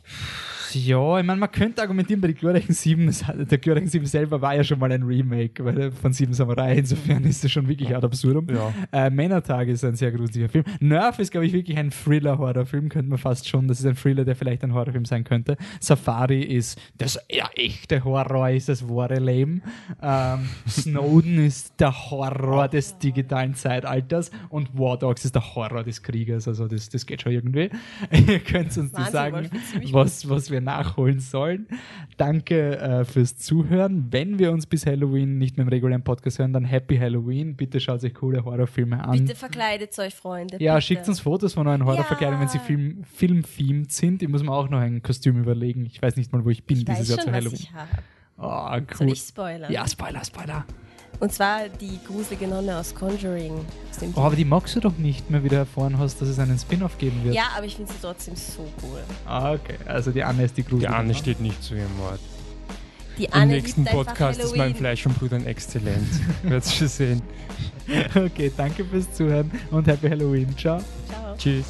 Ja, ich meine, man könnte argumentieren, bei die glorreichen Sieben, das, hat- der glorreichen Sieben selber war ja schon mal ein Remake weil, von Sieben Samurai. Insofern ist das schon wirklich ad absurdum. Ja. Äh, Männertag ist ein sehr gruseliger Film. Nerf ist, glaube ich, wirklich ein Thriller-Horrorfilm, könnte man fast schon. Das ist ein Thriller, der vielleicht ein Horrorfilm sein könnte. Safari ist das ja, echte Horror, ist das wahre Leben. Ähm, Snowden ist der Horror des digitalen Zeitalters und War Dogs ist der Horror des Kriegers. Also das, das geht schon irgendwie. Ihr könnt uns das sagen, was, was wir nachholen sollen. Danke äh, fürs Zuhören. Wenn wir uns bis Halloween nicht mehr im regulären Podcast hören, dann Happy Halloween. Bitte schaut euch coole Horrorfilme an. Bitte verkleidet euch, Freunde. Ja, bitte. schickt uns Fotos von euren Horrorverkleidungen, wenn sie Ja. Film, Film-themed sind. Ich muss mir auch noch ein Kostüm überlegen. Ich weiß nicht mal, wo ich bin Ich dieses Jahr zu was Halloween. ich habe. Oh, Soll cool. ich spoilern? Ja, Spoiler, Spoiler. Und zwar die gruselige Nonne aus Conjuring. Aus dem Oh, aber die magst du doch nicht mehr, wie du erfahren hast, dass es einen Spin-off geben wird. ja, aber ich finde sie trotzdem so cool. Ah, okay. Also die Anne ist die Die gruselige. Anne ne? steht nicht zu ihrem Wort. Die Im Anne nächsten liebt einfach Podcast ist mein. Fleisch und Blut ein exzellent. Wird's schon sehen. Okay, danke fürs Zuhören und Happy Halloween. Ciao. Ciao. Tschüss.